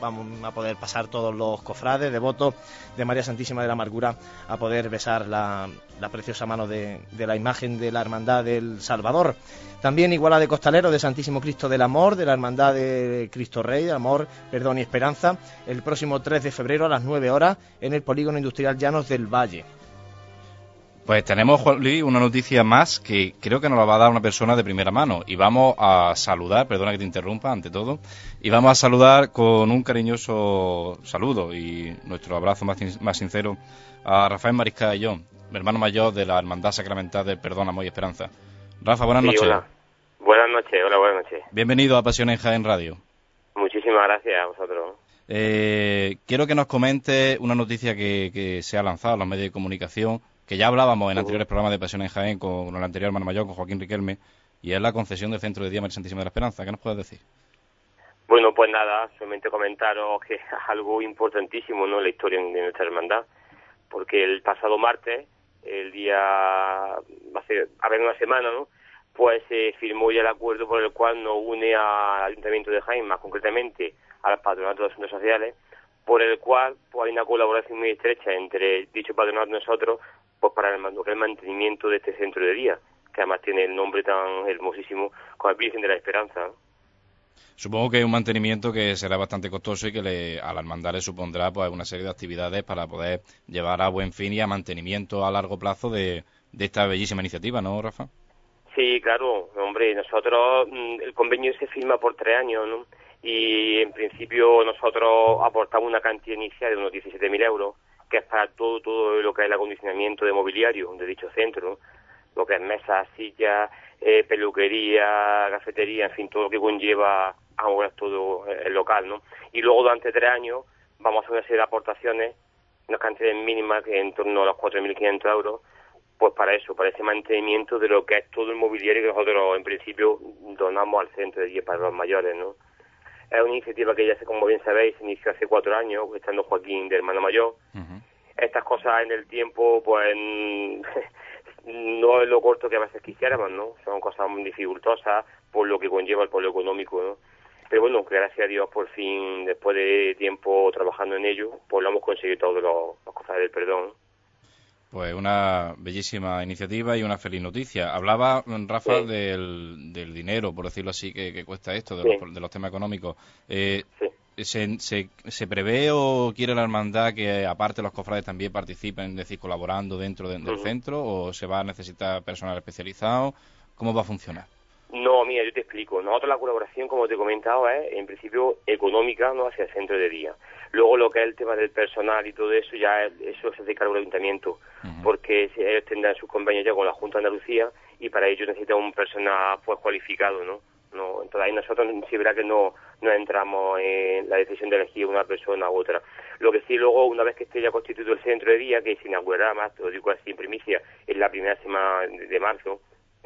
Vamos a poder pasar todos los cofrades, devotos de María Santísima de la Amargura, a poder besar la, preciosa mano de, de la imagen de la Hermandad del Salvador. También iguala de costalero de Santísimo Cristo del Amor, de la Hermandad de Cristo Rey, Amor, Perdón y Esperanza, el próximo 3 de febrero a las 9 horas en el Polígono Industrial Llanos del Valle. Pues tenemos, Juan Luis, una noticia más que creo que nos la va a dar una persona de primera mano. Y vamos a saludar, perdona que te interrumpa ante todo, y vamos a saludar con un cariñoso saludo y nuestro abrazo más, sin- más sincero a Rafael Mariscal y yo, mi hermano mayor de la Hermandad Sacramental del Perdón, Amor y Esperanza. Rafa, buenas Sí, noches. hola. Buenas noches, hola, buenas noches. Bienvenido a Pasión en Jaén Radio. Muchísimas gracias a vosotros. Eh, quiero que nos comente una noticia que, que se ha lanzado en los medios de comunicación, que ya hablábamos en anteriores programas de Pasión en Jaén con el anterior hermano mayor, con Joaquín Riquelme, y es la concesión del Centro de Día María Santísima de la Esperanza. ¿Qué nos puedes decir? Bueno, pues nada, solamente comentaros que *laughs* es algo importantísimo, ¿no? en La historia de nuestra hermandad, porque el pasado martes, el día, hace, a ver, una semana, ¿no? Pues se firmó ya el acuerdo por el cual nos une al Ayuntamiento de Jaén, más concretamente al Patronato de Asuntos Sociales, por el cual pues, hay una colaboración muy estrecha entre dicho patronato y nosotros, pues para el, man- el mantenimiento de este centro de día, que además tiene el nombre tan hermosísimo como el Virgen de la Esperanza. Supongo que es un mantenimiento que será bastante costoso y que le, a la hermandad le supondrá pues, una serie de actividades para poder llevar a buen fin y a mantenimiento a largo plazo de, de esta bellísima iniciativa, ¿no, Rafa? Sí, claro, hombre, nosotros, mm, el convenio se firma por tres años, ¿no? Y en principio nosotros aportamos una cantidad inicial de unos 17.000 euros, que es para todo, todo lo que es el acondicionamiento de mobiliario de dicho centro. Lo que es mesas, sillas, eh, peluquería, cafetería, en fin, todo lo que conlleva ahora todo eh, el local, ¿no? Y luego durante tres años vamos a hacer una serie de aportaciones, unas cantidades mínimas que en torno a los 4.500 euros, pues para eso, para ese mantenimiento de lo que es todo el mobiliario que nosotros en principio donamos al centro de para los mayores, ¿no? Es una iniciativa que ya, como bien sabéis, inició hace cuatro años, estando Joaquín de hermano mayor. Estas cosas en el tiempo, pues, *laughs* no es lo corto que a veces quisiéramos, ¿no? Son cosas muy dificultosas por lo que conlleva el pueblo económico, ¿no? Pero bueno, gracias a Dios, por fin, después de tiempo trabajando en ello, pues lo hemos conseguido todos los, los cosas del perdón. Pues una bellísima iniciativa y una feliz noticia. Hablaba mm, Rafa Sí. del, del dinero, por decirlo así, que, que cuesta esto, de, Sí. los, de los temas económicos. Eh, Sí. ¿se, se, se prevé o quiere la hermandad que aparte los cofrades también participen, es decir, colaborando dentro de- del centro o se va a necesitar personal especializado? ¿Cómo va a funcionar? No, mira, yo te explico. Nosotros la colaboración, como te he comentado, es en principio económica, no hacia el centro de día. Luego lo que es el tema del personal y todo eso, ya es- eso se hace cargo del ayuntamiento, Ujú. porque si ellos tendrán sus convenios ya con la Junta de Andalucía y para ello necesitan un personal pues cualificado, ¿no? no entonces ahí nosotros sí verá que no, no entramos en la decisión de elegir una persona u otra. Lo que sí luego, una vez que esté ya constituido el centro de día, que se inaugurará más, te lo digo así en primicia, en la primera semana de marzo,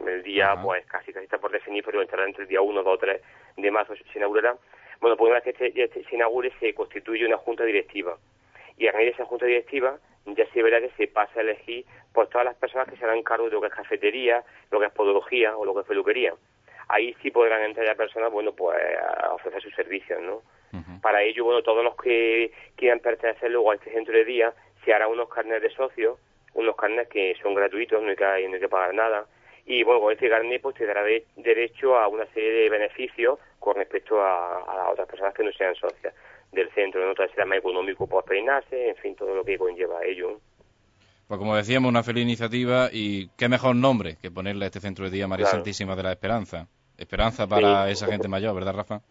el día pues casi casi está por definir, pero entrará entre el día 1, 2, 3 de marzo se inaugurará. Bueno, pues una vez que este- este se inaugure se constituye una junta directiva. Y a raíz de esa junta directiva ya se verá que se pasa a elegir por todas las personas que se harán cargo de lo que es cafetería, lo que es podología o lo que es peluquería. Ahí sí podrán entrar ya personas, bueno, pues a ofrecer sus servicios, ¿no? Para ello, bueno, todos los que quieran pertenecer luego a este centro de día, se hará unos carnets de socios, unos carnets que son gratuitos, no hay que, no hay que pagar nada. Y bueno, con este carnet pues te dará de- derecho a una serie de beneficios con respecto a, a otras personas que no sean socias del centro, ¿no? Entonces será más económico pues peinarse, en fin, todo lo que conlleva ello. Pues como decíamos, una feliz iniciativa y qué mejor nombre que ponerle a este centro de día María Claro. Santísima de la Esperanza. Esperanza para Sí. esa gente mayor, ¿verdad, Rafa?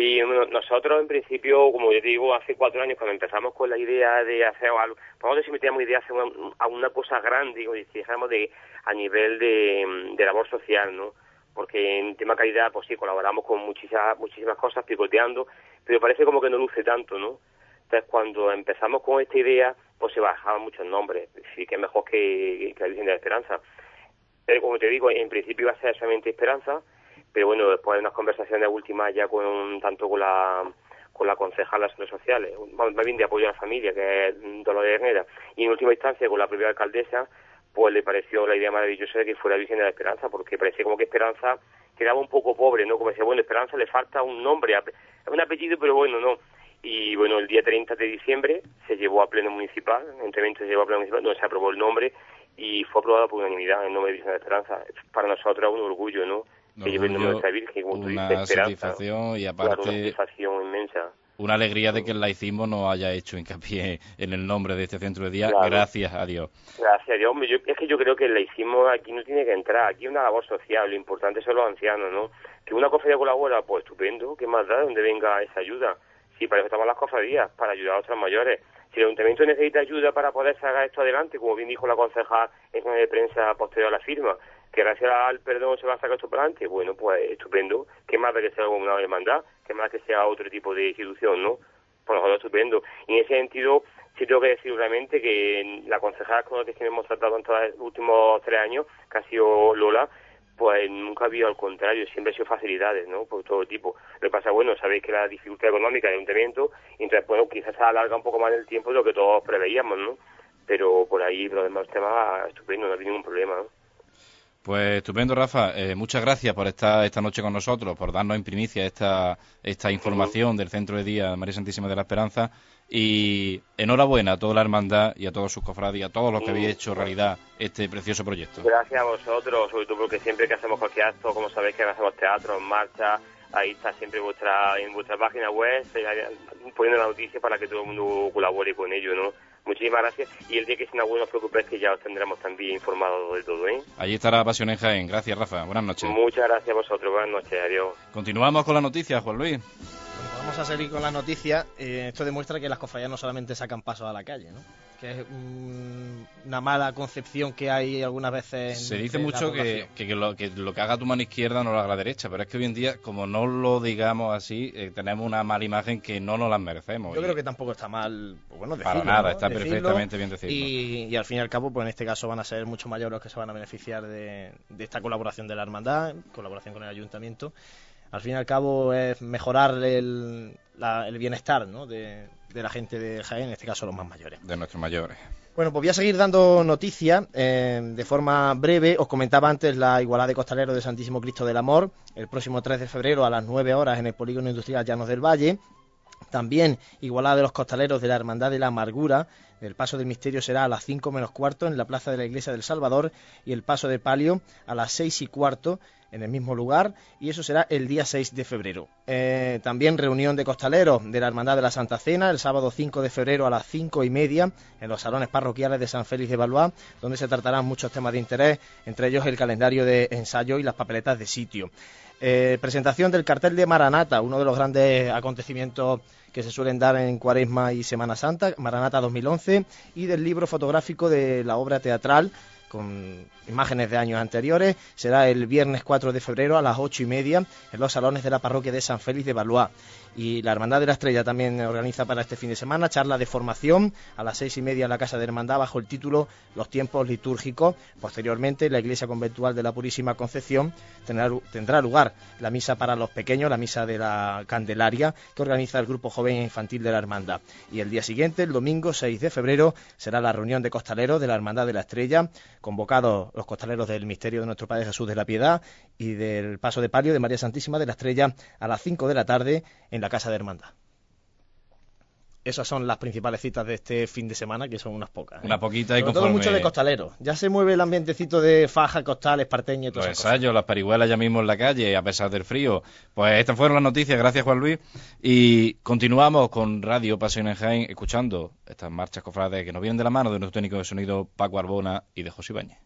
Sí, nosotros en principio, como yo digo, hace cuatro años cuando empezamos con la idea de hacer algo, nosotros siempre teníamos idea de hacer una, a una cosa grande, dijéramos, de, a nivel de, de labor social, ¿no? Porque en tema calidad, pues sí, colaboramos con muchísimas, muchísimas cosas, picoteando, pero parece como que no luce tanto, ¿no? Entonces, cuando empezamos con esta idea, pues se bajaban muchos nombres. Sí, que mejor que, que la Virgen de la Esperanza. Pero como te digo, en principio iba a ser solamente Esperanza, pero bueno, después de unas conversaciones últimas ya con tanto con la con la concejala de Sociales, más bien de apoyo a la familia, que es Dolores Herrera, y en última instancia con la propia alcaldesa, pues le pareció la idea maravillosa de que fuera Virgen de la Esperanza, porque parecía como que Esperanza quedaba un poco pobre, ¿no? Como decía, bueno, Esperanza le falta un nombre, un apellido, pero bueno, no. Y bueno, el día 30 de diciembre se llevó a pleno municipal, ayuntamiento se llevó a pleno municipal, donde se aprobó el nombre y fue aprobado por unanimidad el nombre de Virgen de la Esperanza. Para nosotros es un orgullo, ¿no? Que lleve el nombre de orgullo, nuestra Virgen, como tú una dices, Esperanza. satisfacción y Claro, una aparte satisfacción inmensa. una alegría de que el laicismo no haya hecho hincapié *laughs* en el nombre de este centro de día, Claro. gracias a Dios. Gracias a Dios. Hombre, yo- es que yo creo que el laicismo aquí no tiene que entrar. Aquí hay una labor social. Lo importante son los ancianos, ¿no? Que una cofradía colabora, pues estupendo. ¿Qué más da? ¿Dónde venga esa ayuda? Sí, para eso estamos las cofradías, para ayudar a otras mayores. Si el ayuntamiento necesita ayuda para poder sacar esto adelante, como bien dijo la concejal en rueda de prensa posterior a la firma, que gracias al perdón se va a sacar esto para adelante, bueno, pues estupendo. ¿Qué más da que sea una hermandad? ¿Qué más que sea otro tipo de institución, no? Pues nosotros estupendo. Y en ese sentido, sí tengo que decir realmente que la concejala con la que hemos tratado en los últimos tres años, que ha sido Lola, pues nunca ha habido al contrario, siempre ha sido facilidades, ¿no? Por todo tipo. Lo que pasa, bueno, sabéis que la dificultad económica del ayuntamiento, entonces, bueno, quizás se alarga un poco más el tiempo de lo que todos preveíamos, ¿no? Pero por ahí los demás temas, estupendo, no hay ningún problema, ¿no? Pues estupendo, Rafa. Eh, muchas gracias por estar esta noche con nosotros, por darnos en primicia esta, esta información del Centro de Día María Santísima de la Esperanza. Y enhorabuena a toda la hermandad y a todos sus cofrades y a todos los que habéis hecho realidad este precioso proyecto. Gracias a vosotros, sobre todo porque siempre que hacemos cualquier acto, como sabéis que hacemos teatro en marcha, ahí está siempre vuestra en vuestra página web poniendo la noticia para que todo el mundo colabore con ello, ¿no? Muchísimas gracias y el día que se inaugure no os preocupéis que ya os tendremos también informados de todo, ¿eh? Allí estará Pasión en Jaén. Gracias, Rafa. Buenas noches. Muchas gracias a vosotros, buenas noches, adiós. Continuamos con las noticias, Juan Luis. Bueno, vamos a seguir con las noticias. Eh, esto demuestra que las cofradías no solamente sacan pasos a la calle, ¿no? Que es una mala concepción que hay algunas veces. Se dice mucho que, que, que lo, que lo que haga tu mano izquierda no lo haga la derecha, pero es que hoy en día, como no lo digamos así, eh, tenemos una mala imagen que no nos la merecemos. Yo Y creo que tampoco está mal, bueno, Para decirlo, nada, ¿no? está Decirlo perfectamente bien decirlo. Y, y al fin y al cabo, pues en este caso van a ser mucho mayores los que se van a beneficiar de, de esta colaboración de la hermandad, colaboración con el ayuntamiento. Al fin y al cabo es mejorar el, la- el bienestar ¿no? de, de la gente de Jaén, en este caso los más mayores. de nuestros mayores. Bueno, pues voy a seguir dando noticias eh, de forma breve. Os comentaba antes la igualdad de costalero de Santísimo Cristo del Amor, el próximo 3 de febrero a las 9 horas en el Polígono Industrial Llanos del Valle. También igualada de los costaleros de la Hermandad de la Amargura. El paso del misterio será a las 5 menos cuarto en la plaza de la Iglesia del Salvador y el paso de palio a las 6 y cuarto en el mismo lugar y eso será el día 6 de febrero. Eh, también reunión de costaleros de la Hermandad de la Santa Cena el sábado 5 de febrero a las 5 y media en los salones parroquiales de San Félix de Valois, donde se tratarán muchos temas de interés, entre ellos el calendario de ensayo y las papeletas de sitio. Eh, presentación del cartel de Maranata, uno de los grandes acontecimientos que se suelen dar en Cuaresma y Semana Santa, Maranata 2011, y del libro fotográfico de la obra teatral con imágenes de años anteriores. Será el viernes 4 de febrero a las ocho y media en los salones de la parroquia de San Félix de Valois. Y la Hermandad de la Estrella también organiza para este fin de semana charla de formación a las seis y media en la Casa de Hermandad bajo el título Los tiempos litúrgicos. Posteriormente, la Iglesia Conventual de la Purísima Concepción tendrá, lugar la misa para los pequeños, la misa de la Candelaria, que organiza el Grupo Joven e Infantil de la Hermandad. Y el día siguiente, el domingo 6 de febrero, será la reunión de costaleros de la Hermandad de la Estrella, convocados los costaleros del Misterio de Nuestro Padre Jesús de la Piedad y del Paso de Palio de María Santísima de la Estrella a las 5 de la tarde en la Casa de Hermandad. Esas son las principales citas de este fin de semana, que son unas pocas. ¿eh? Una poquita y Sobre todo conforme... mucho de costaleros. Ya se mueve el ambientecito de faja, costal, esparteño y todo Los cosas. ensayos, las parihuelas ya mismo en la calle, a pesar del frío. Pues estas fueron las noticias, gracias Juan Luis. Y continuamos con Radio Pasión en Jaén, escuchando estas marchas cofrades que nos vienen de la mano de nuestro técnico de sonido Paco Arbona y de José Ibáñez.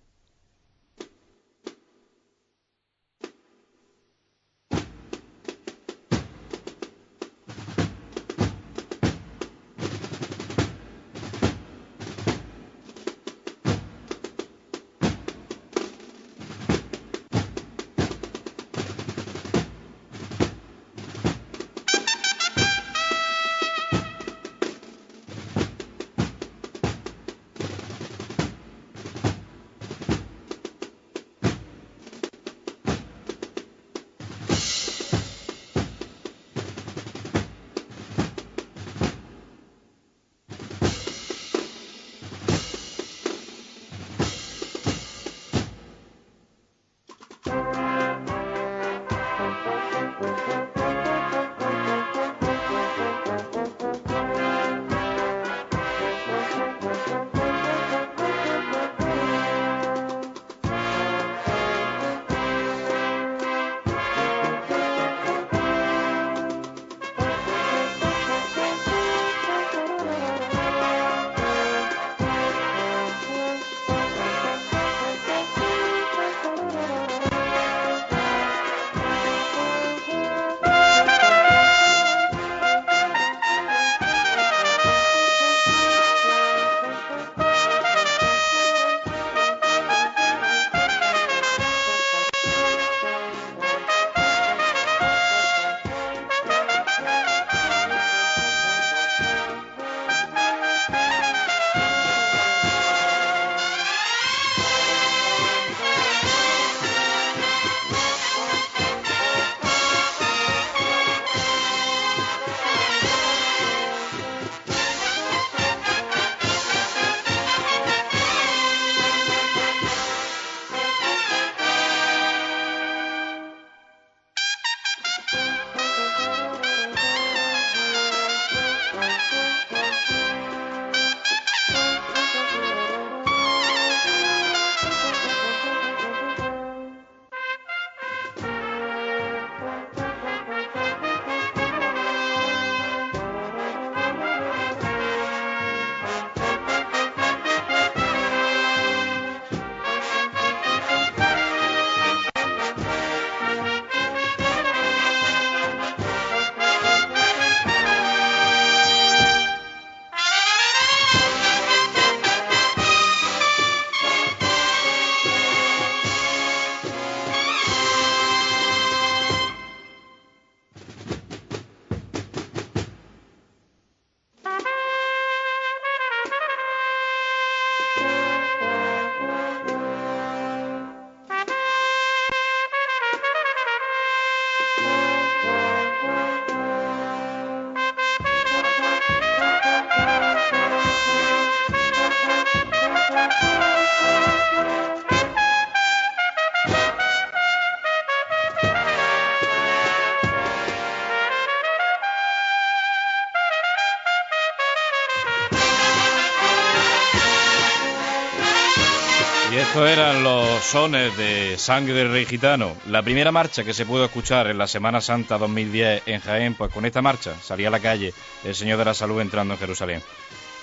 Sones de Sangre del Rey Gitano. La primera marcha que se pudo escuchar en la Semana Santa 2010 en Jaén, pues con esta marcha salía a la calle el Señor de la Salud entrando en Jerusalén.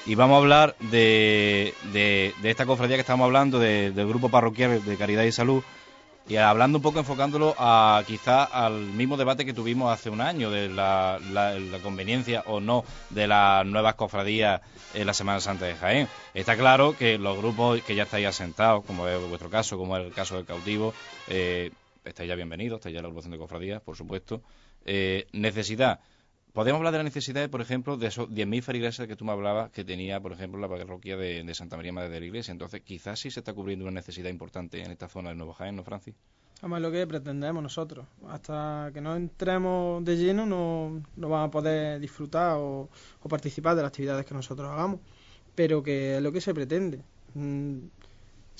Y vamos a hablar de, de, esta cofradía que estamos hablando, de- del grupo parroquial de Caridad y Salud, y hablando un poco, enfocándolo a quizá al mismo debate que tuvimos hace un año de la, la- conveniencia o no de las nuevas cofradías en la Semana Santa de Jaén. Está claro que los grupos que ya estáis asentados, como es vuestro caso, como es el caso del cautivo, eh, estáis ya bienvenidos, estáis ya en la agrupación de cofradías, por supuesto. Eh, necesidad. Podemos hablar de la necesidad, por ejemplo, de esos 10.000 feligreses que tú me hablabas que tenía, por ejemplo, la parroquia de, Santa María Madre de la Iglesia. Entonces, quizás sí se está cubriendo una necesidad importante en esta zona del Nuevo Jaén, ¿no, Francis? Además, lo que pretendemos nosotros. Hasta que no entremos de lleno, no, no vamos a poder disfrutar o, o participar de las actividades que nosotros hagamos. Pero que es lo que se pretende. Mm,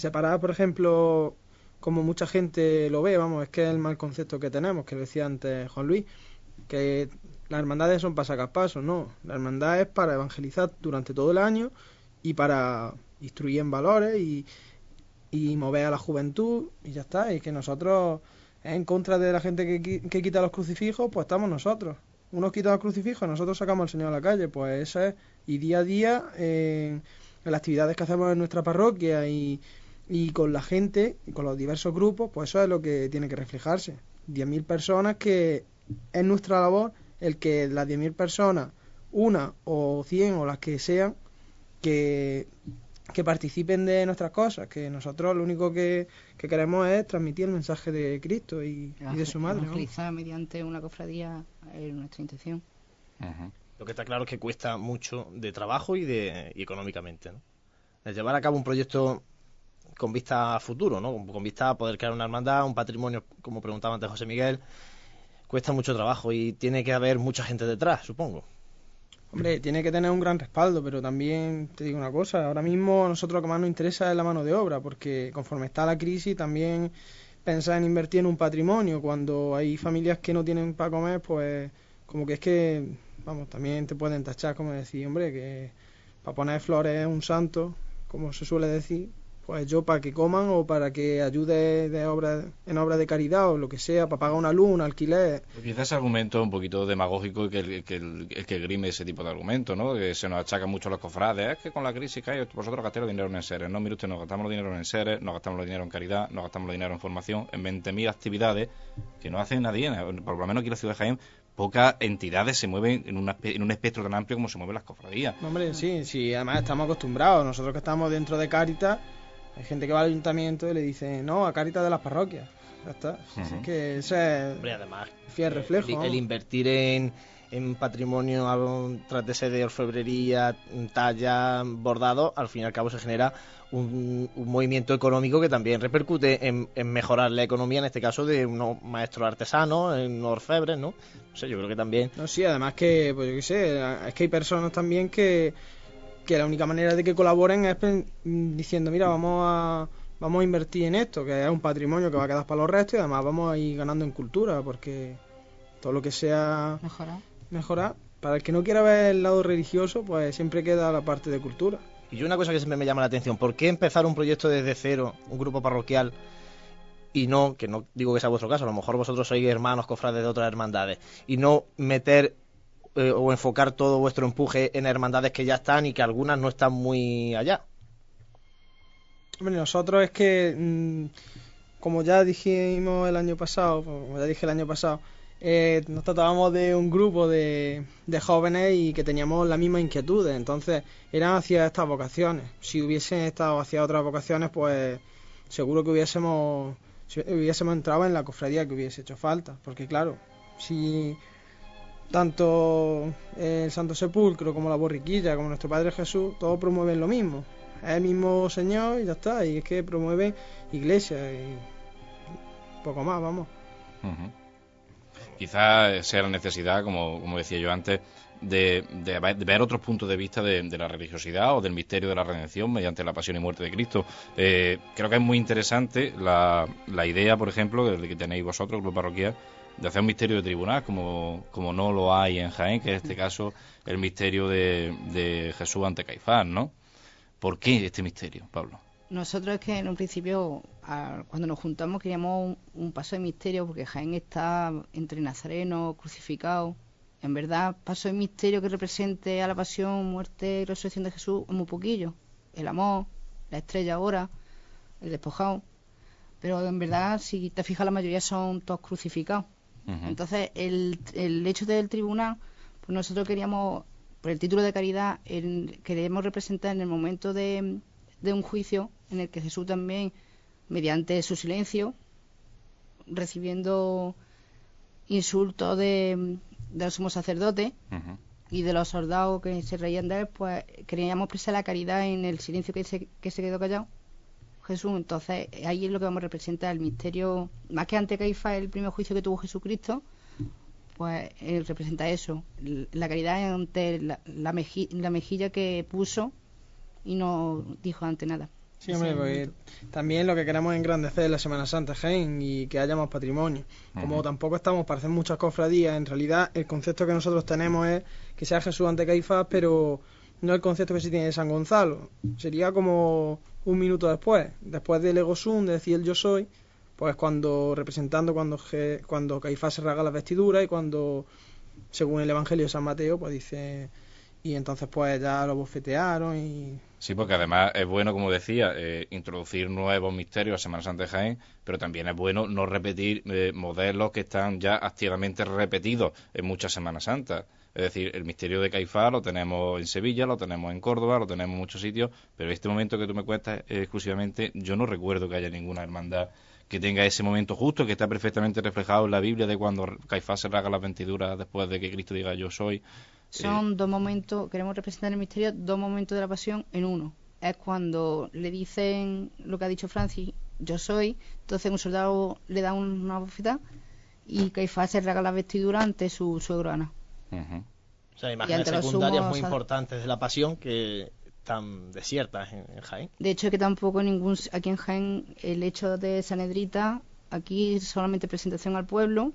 Separar, por ejemplo, como mucha gente lo ve, vamos, es que es el mal concepto que tenemos, que decía antes Juan Luis, que las hermandades son para sacar pasos, no. La hermandad es para evangelizar durante todo el año y para instruir en valores y, mover a la juventud y ya está. Y que nosotros, en contra de la gente que, qui- que quita los crucifijos, pues estamos nosotros. Unos quitan los crucifijos, nosotros sacamos al Señor a la calle. Pues eso es, y día a día, en, las actividades que hacemos en nuestra parroquia y, y con la gente, y con los diversos grupos, pues eso es lo que tiene que reflejarse. 10.000 personas que es nuestra labor el que las 10.000 personas, una o 100 o las que sean, que, que participen de nuestras cosas, que nosotros lo único que, que queremos es transmitir el mensaje de Cristo y, y de su madre. Evangelizar mediante una cofradía es nuestra intención. Lo que está claro es que cuesta mucho de trabajo y, de, y económicamente. ¿no? El llevar a cabo un proyecto con vista a futuro, ¿no? con vista a poder crear una hermandad, un patrimonio, como preguntaba antes José Miguel, cuesta mucho trabajo y tiene que haber mucha gente detrás, supongo. Hombre, tiene que tener un gran respaldo, pero también te digo una cosa, ahora mismo a nosotros lo que más nos interesa es la mano de obra, porque conforme está la crisis también pensar en invertir en un patrimonio, cuando hay familias que no tienen para comer, pues como que es que, vamos, también te pueden tachar como decir, hombre, que para poner flores es un santo, como se suele decir, pues yo para que coman o para que ayude de obra, en obra de caridad o lo que sea, para pagar una luz, un alquiler, Quizás ese argumento es un poquito demagógico que el que, el, el que grime ese tipo de argumento, ¿no? Que se nos achaca mucho a los cofrades. Es que con la crisis que hay, vosotros gastáis dinero en seres. No, mire usted, nos gastamos los dinero en seres, nos gastamos los dinero en caridad, nos gastamos los dinero en formación, en 20.000 actividades que no hacen nadie. Por lo menos aquí en la ciudad de Jaén, pocas entidades se mueven en, una, en un espectro tan amplio como se mueven las cofradías. No, Hombre, sí, sí, además estamos acostumbrados. Nosotros que estamos dentro de Cáritas, hay gente que va al ayuntamiento y le dice, no, a Cáritas de las parroquias. Ya está. Así Ujú. que ese es Hombre, además, fiel reflejo. el, invertir en, en patrimonio tras de orfebrería, talla, bordado, al fin y al cabo se genera un, un movimiento económico que también repercute en, en mejorar la economía, en este caso de unos maestros artesanos, en unos orfebres, ¿no? No sé, yo creo que también No, sí, además que, pues yo qué sé, es que hay personas también que, que la única manera de que colaboren es diciendo, mira, vamos a, vamos a invertir en esto, que es un patrimonio que va a quedar para los restos y además vamos a ir ganando en cultura, porque todo lo que sea Mejorar. mejorar, para el que no quiera ver el lado religioso, pues siempre queda la parte de cultura. Y yo una cosa que siempre me llama la atención, ¿por qué empezar un proyecto desde cero, un grupo parroquial, y no, que no digo que sea vuestro caso, a lo mejor vosotros sois hermanos, cofrades de otras hermandades, y no meter eh, o enfocar todo vuestro empuje en hermandades que ya están y que algunas no están muy allá? Hombre, nosotros es que, mm, como ya dijimos el año pasado, como ya dije el año pasado, eh, nos tratábamos de un grupo de, de jóvenes y que teníamos las mismas inquietudes, entonces eran hacia estas vocaciones. Si hubiesen estado hacia otras vocaciones, pues seguro que hubiésemos, hubiésemos entrado en la cofradía que hubiese hecho falta, porque claro, si tanto el Santo Sepulcro como la Borriquilla, como nuestro Padre Jesús, todos promueven lo mismo. Es el mismo Señor y ya está. Y es que promueven iglesia y poco más, vamos. Ujú. Quizás sea la necesidad, como, como decía yo antes, de, de ver- otros puntos de vista de, la religiosidad o del misterio de la redención mediante la pasión y muerte de Cristo. Eh, creo que es muy interesante la, la idea, por ejemplo, que tenéis vosotros, Club Parroquial, de hacer un misterio de tribunal, como, como no lo hay en Jaén, que en este caso el misterio de, de Jesús ante Caifás, ¿no? ¿Por qué este misterio, Pablo? Nosotros es que en un principio, cuando nos juntamos, queríamos un, un paso de misterio, porque Jaén está entre Nazareno, crucificado. En verdad, paso de misterio que represente a la pasión, muerte y resurrección de Jesús es muy poquillo. El amor, la estrella ahora, el despojado. Pero en verdad, si te fijas, la mayoría son todos crucificados. Entonces, el, el hecho del tribunal, pues nosotros queríamos, por el título de caridad, el- queremos representar en el momento de, de un juicio en el que Jesús también, mediante su silencio, recibiendo insultos de, de los sumos sacerdotes Ujú. y de los soldados que se reían de él, pues queríamos expresar la caridad en el silencio que se, que se quedó callado. Jesús, entonces ahí es lo que vamos a representar, el misterio, más que ante Caifás, el primer juicio que tuvo Jesucristo, pues representa eso, la caridad ante la, la, meji- la mejilla que puso y no dijo ante nada. Sí, hombre, porque también lo que queremos es engrandecer la Semana Santa, Jaén, y que haya más patrimonio. Como tampoco estamos para hacer muchas cofradías, en realidad el concepto que nosotros tenemos es que sea Jesús ante Caifás, pero no el concepto que se tiene de San Gonzalo. Sería como un minuto después, después del ego sum, de decir el yo soy, pues cuando representando cuando, cuando Caifás se rasga las vestiduras y cuando, según el Evangelio de San Mateo, pues dice... Y entonces pues ya lo bofetearon y Sí, porque además es bueno, como decía, eh, introducir nuevos misterios a Semana Santa de Jaén, pero también es bueno no repetir eh, modelos que están ya activamente repetidos en muchas Semanas Santas. Es decir, el misterio de Caifás lo tenemos en Sevilla, lo tenemos en Córdoba, lo tenemos en muchos sitios, pero en este momento que tú me cuentas eh, exclusivamente, yo no recuerdo que haya ninguna hermandad que tenga ese momento justo, que está perfectamente reflejado en la Biblia de cuando Caifás se rasga las vestiduras después de que Cristo diga yo soy. Son dos momentos, queremos representar el misterio, dos momentos de la pasión en uno. Es cuando le dicen lo que ha dicho Francis, yo soy, entonces un soldado le da una bofetada y Caifás se rasga la vestidura ante su suegro Ana. Ujú. O sea, imágenes secundarias sumos muy importantes de la pasión que están desiertas en, en Jaén. De hecho, que tampoco ningún aquí en Jaén el hecho de Sanedrita, aquí solamente presentación al pueblo,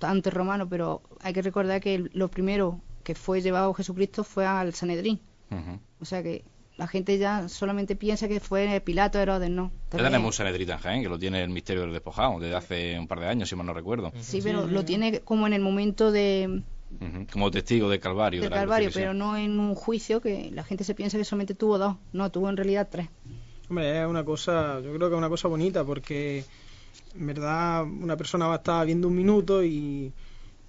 antes romano, pero hay que recordar que lo primero que fue llevado Jesucristo fue al Sanedrín. Ujú. O sea que la gente ya solamente piensa que fue Pilato, Herodes, no. Ya También- tenemos un Sanedrita en Jaén, que lo tiene el misterio del despojado, desde hace un par de años, si mal no recuerdo. Sí, pero lo tiene como en el momento de, Como testigo Calvario. de Calvario, crucifixión. pero no en un juicio que la gente se piensa que solamente tuvo dos. No, tuvo en realidad tres. Hombre, es una cosa, yo creo que es una cosa bonita porque en verdad una persona va a estar viendo un minuto y,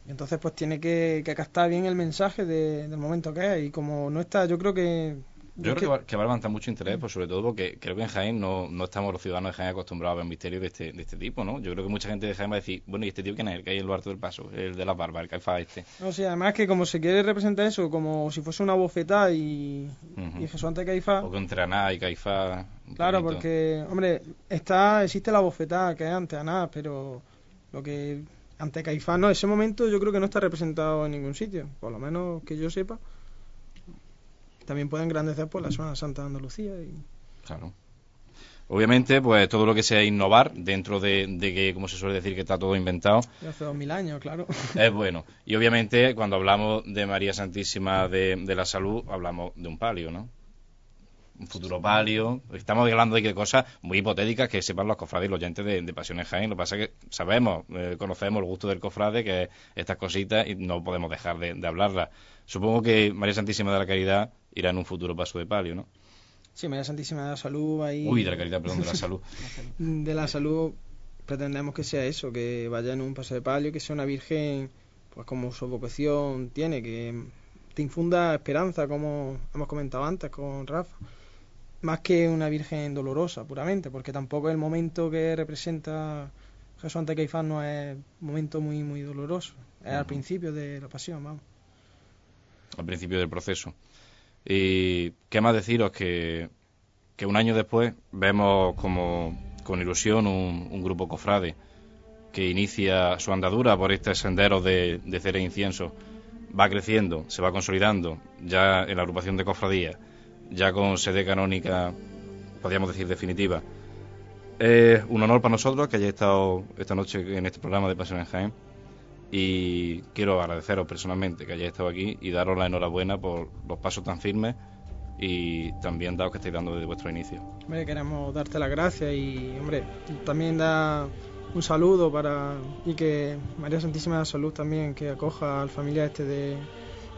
y entonces pues tiene que, que captar bien el mensaje de- del momento que es y como no está, yo creo que... Yo creo que va, que va a levantar mucho interés, pues sobre todo porque creo que en Jaén no, no estamos los ciudadanos de Jaén acostumbrados a ver misterios de este, de este tipo, ¿no? Yo creo que mucha gente de Jaén va a decir, bueno, ¿y este tío quién es? El que hay en lo alto del paso, el de la barba, el Caifás este. No sé, además que como se quiere representar eso como si fuese una bofetada y, Ujú. y Jesús ante Caifás, O que entre Aná y Caifás. un claro, poquito. porque, hombre, está existe la bofetada que es ante Anás, pero lo que ante Caifás no, ese momento yo creo que no está representado en ningún sitio, por lo menos que yo sepa. También puede engrandecer pues la Semana Santa de Andalucía y Claro. Obviamente, pues todo lo que sea innovar dentro de, de que, como se suele decir, que está todo inventado, hace dos mil años, claro. *laughs* es bueno. Y obviamente, cuando hablamos de María Santísima de, de la Salud, hablamos de un palio, ¿no? Un futuro palio. Estamos hablando de cosas muy hipotéticas que sepan los cofrades y los oyentes de, de Pasiones Jaén. Lo que pasa es que sabemos, eh, conocemos el gusto del cofrade, que es estas cositas, y no podemos dejar de, de hablarlas. Supongo que María Santísima de la Caridad irá en un futuro paso de palio, ¿no? Sí, María Santísima de la Salud ahí. Uy, de la Caridad, perdón, de la Salud. *laughs* de la salud pretendemos que sea eso, que vaya en un paso de palio, que sea una virgen, pues como su vocación tiene, que te infunda esperanza, como hemos comentado antes con Rafa, más que una virgen dolorosa puramente, porque tampoco el momento que representa Jesús ante Caifás no es un momento muy muy doloroso, es al principio de la pasión, vamos. al principio del proceso. Y qué más deciros que, que un año después vemos como con ilusión un, un grupo cofrade que inicia su andadura por este sendero de, de cera e incienso. Va creciendo, se va consolidando, ya en la agrupación de cofradías, ya con sede canónica, podríamos decir definitiva. Es un honor para nosotros que hayáis estado esta noche en este programa de Pasión en Jaén y quiero agradeceros personalmente que hayáis estado aquí y daros la enhorabuena por los pasos tan firmes y también daos que estáis dando desde vuestro inicio. Hombre, queremos darte las gracias y, hombre, también da un saludo para y que María Santísima de Salud también que acoja al familia este de,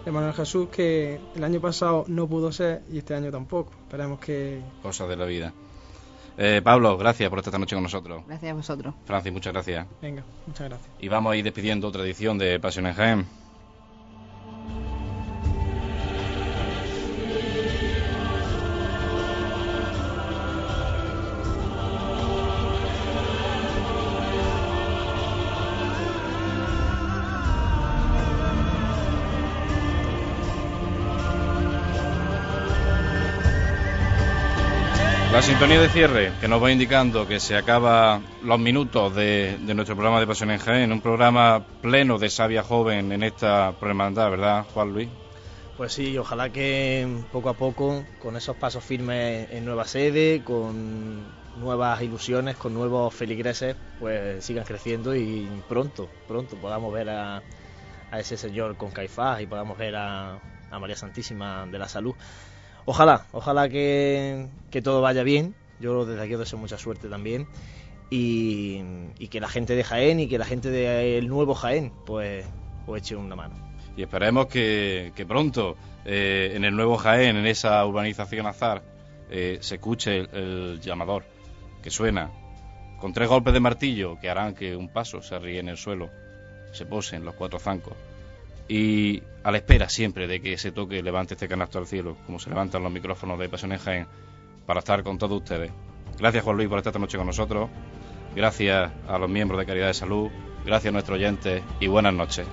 de Manuel Jesús que el año pasado no pudo ser y este año tampoco. Esperemos que Cosas de la vida. Eh, Pablo, gracias por estar esta noche con nosotros. Gracias a vosotros. Francis, muchas gracias. venga, muchas gracias. Y vamos a ir despidiendo otra edición de Pasión en Jaén. Sintonía de cierre que nos va indicando que se acaba los minutos de, de nuestro programa de Pasión en Jaén, un programa pleno de sabia joven en esta hermandad, ¿verdad, Juan Luis? Pues sí, ojalá que poco a poco, con esos pasos firmes en nueva sede, con nuevas ilusiones, con nuevos feligreses, pues sigan creciendo y pronto, pronto podamos ver a, a ese señor con Caifás y podamos ver a, a María Santísima de la Salud. Ojalá, ojalá que, todo vaya bien. Yo desde aquí os deseo mucha suerte también. Y, que la gente de Jaén y que la gente del nuevo Jaén, pues, os eche una mano. Y esperemos que, que pronto, eh, en el nuevo Jaén, en esa urbanización azar, eh, se escuche el, el llamador que suena con tres golpes de martillo que harán que un paso se ríe en el suelo, se posen los cuatro zancos. Y a la espera siempre de que se toque, levante este canasto al cielo, como se levantan los micrófonos de Pasión en para estar con todos ustedes. Gracias, Juan Luis, por estar esta noche con nosotros. Gracias a los miembros de Caridad de Salud. Gracias a nuestros oyentes y buenas noches.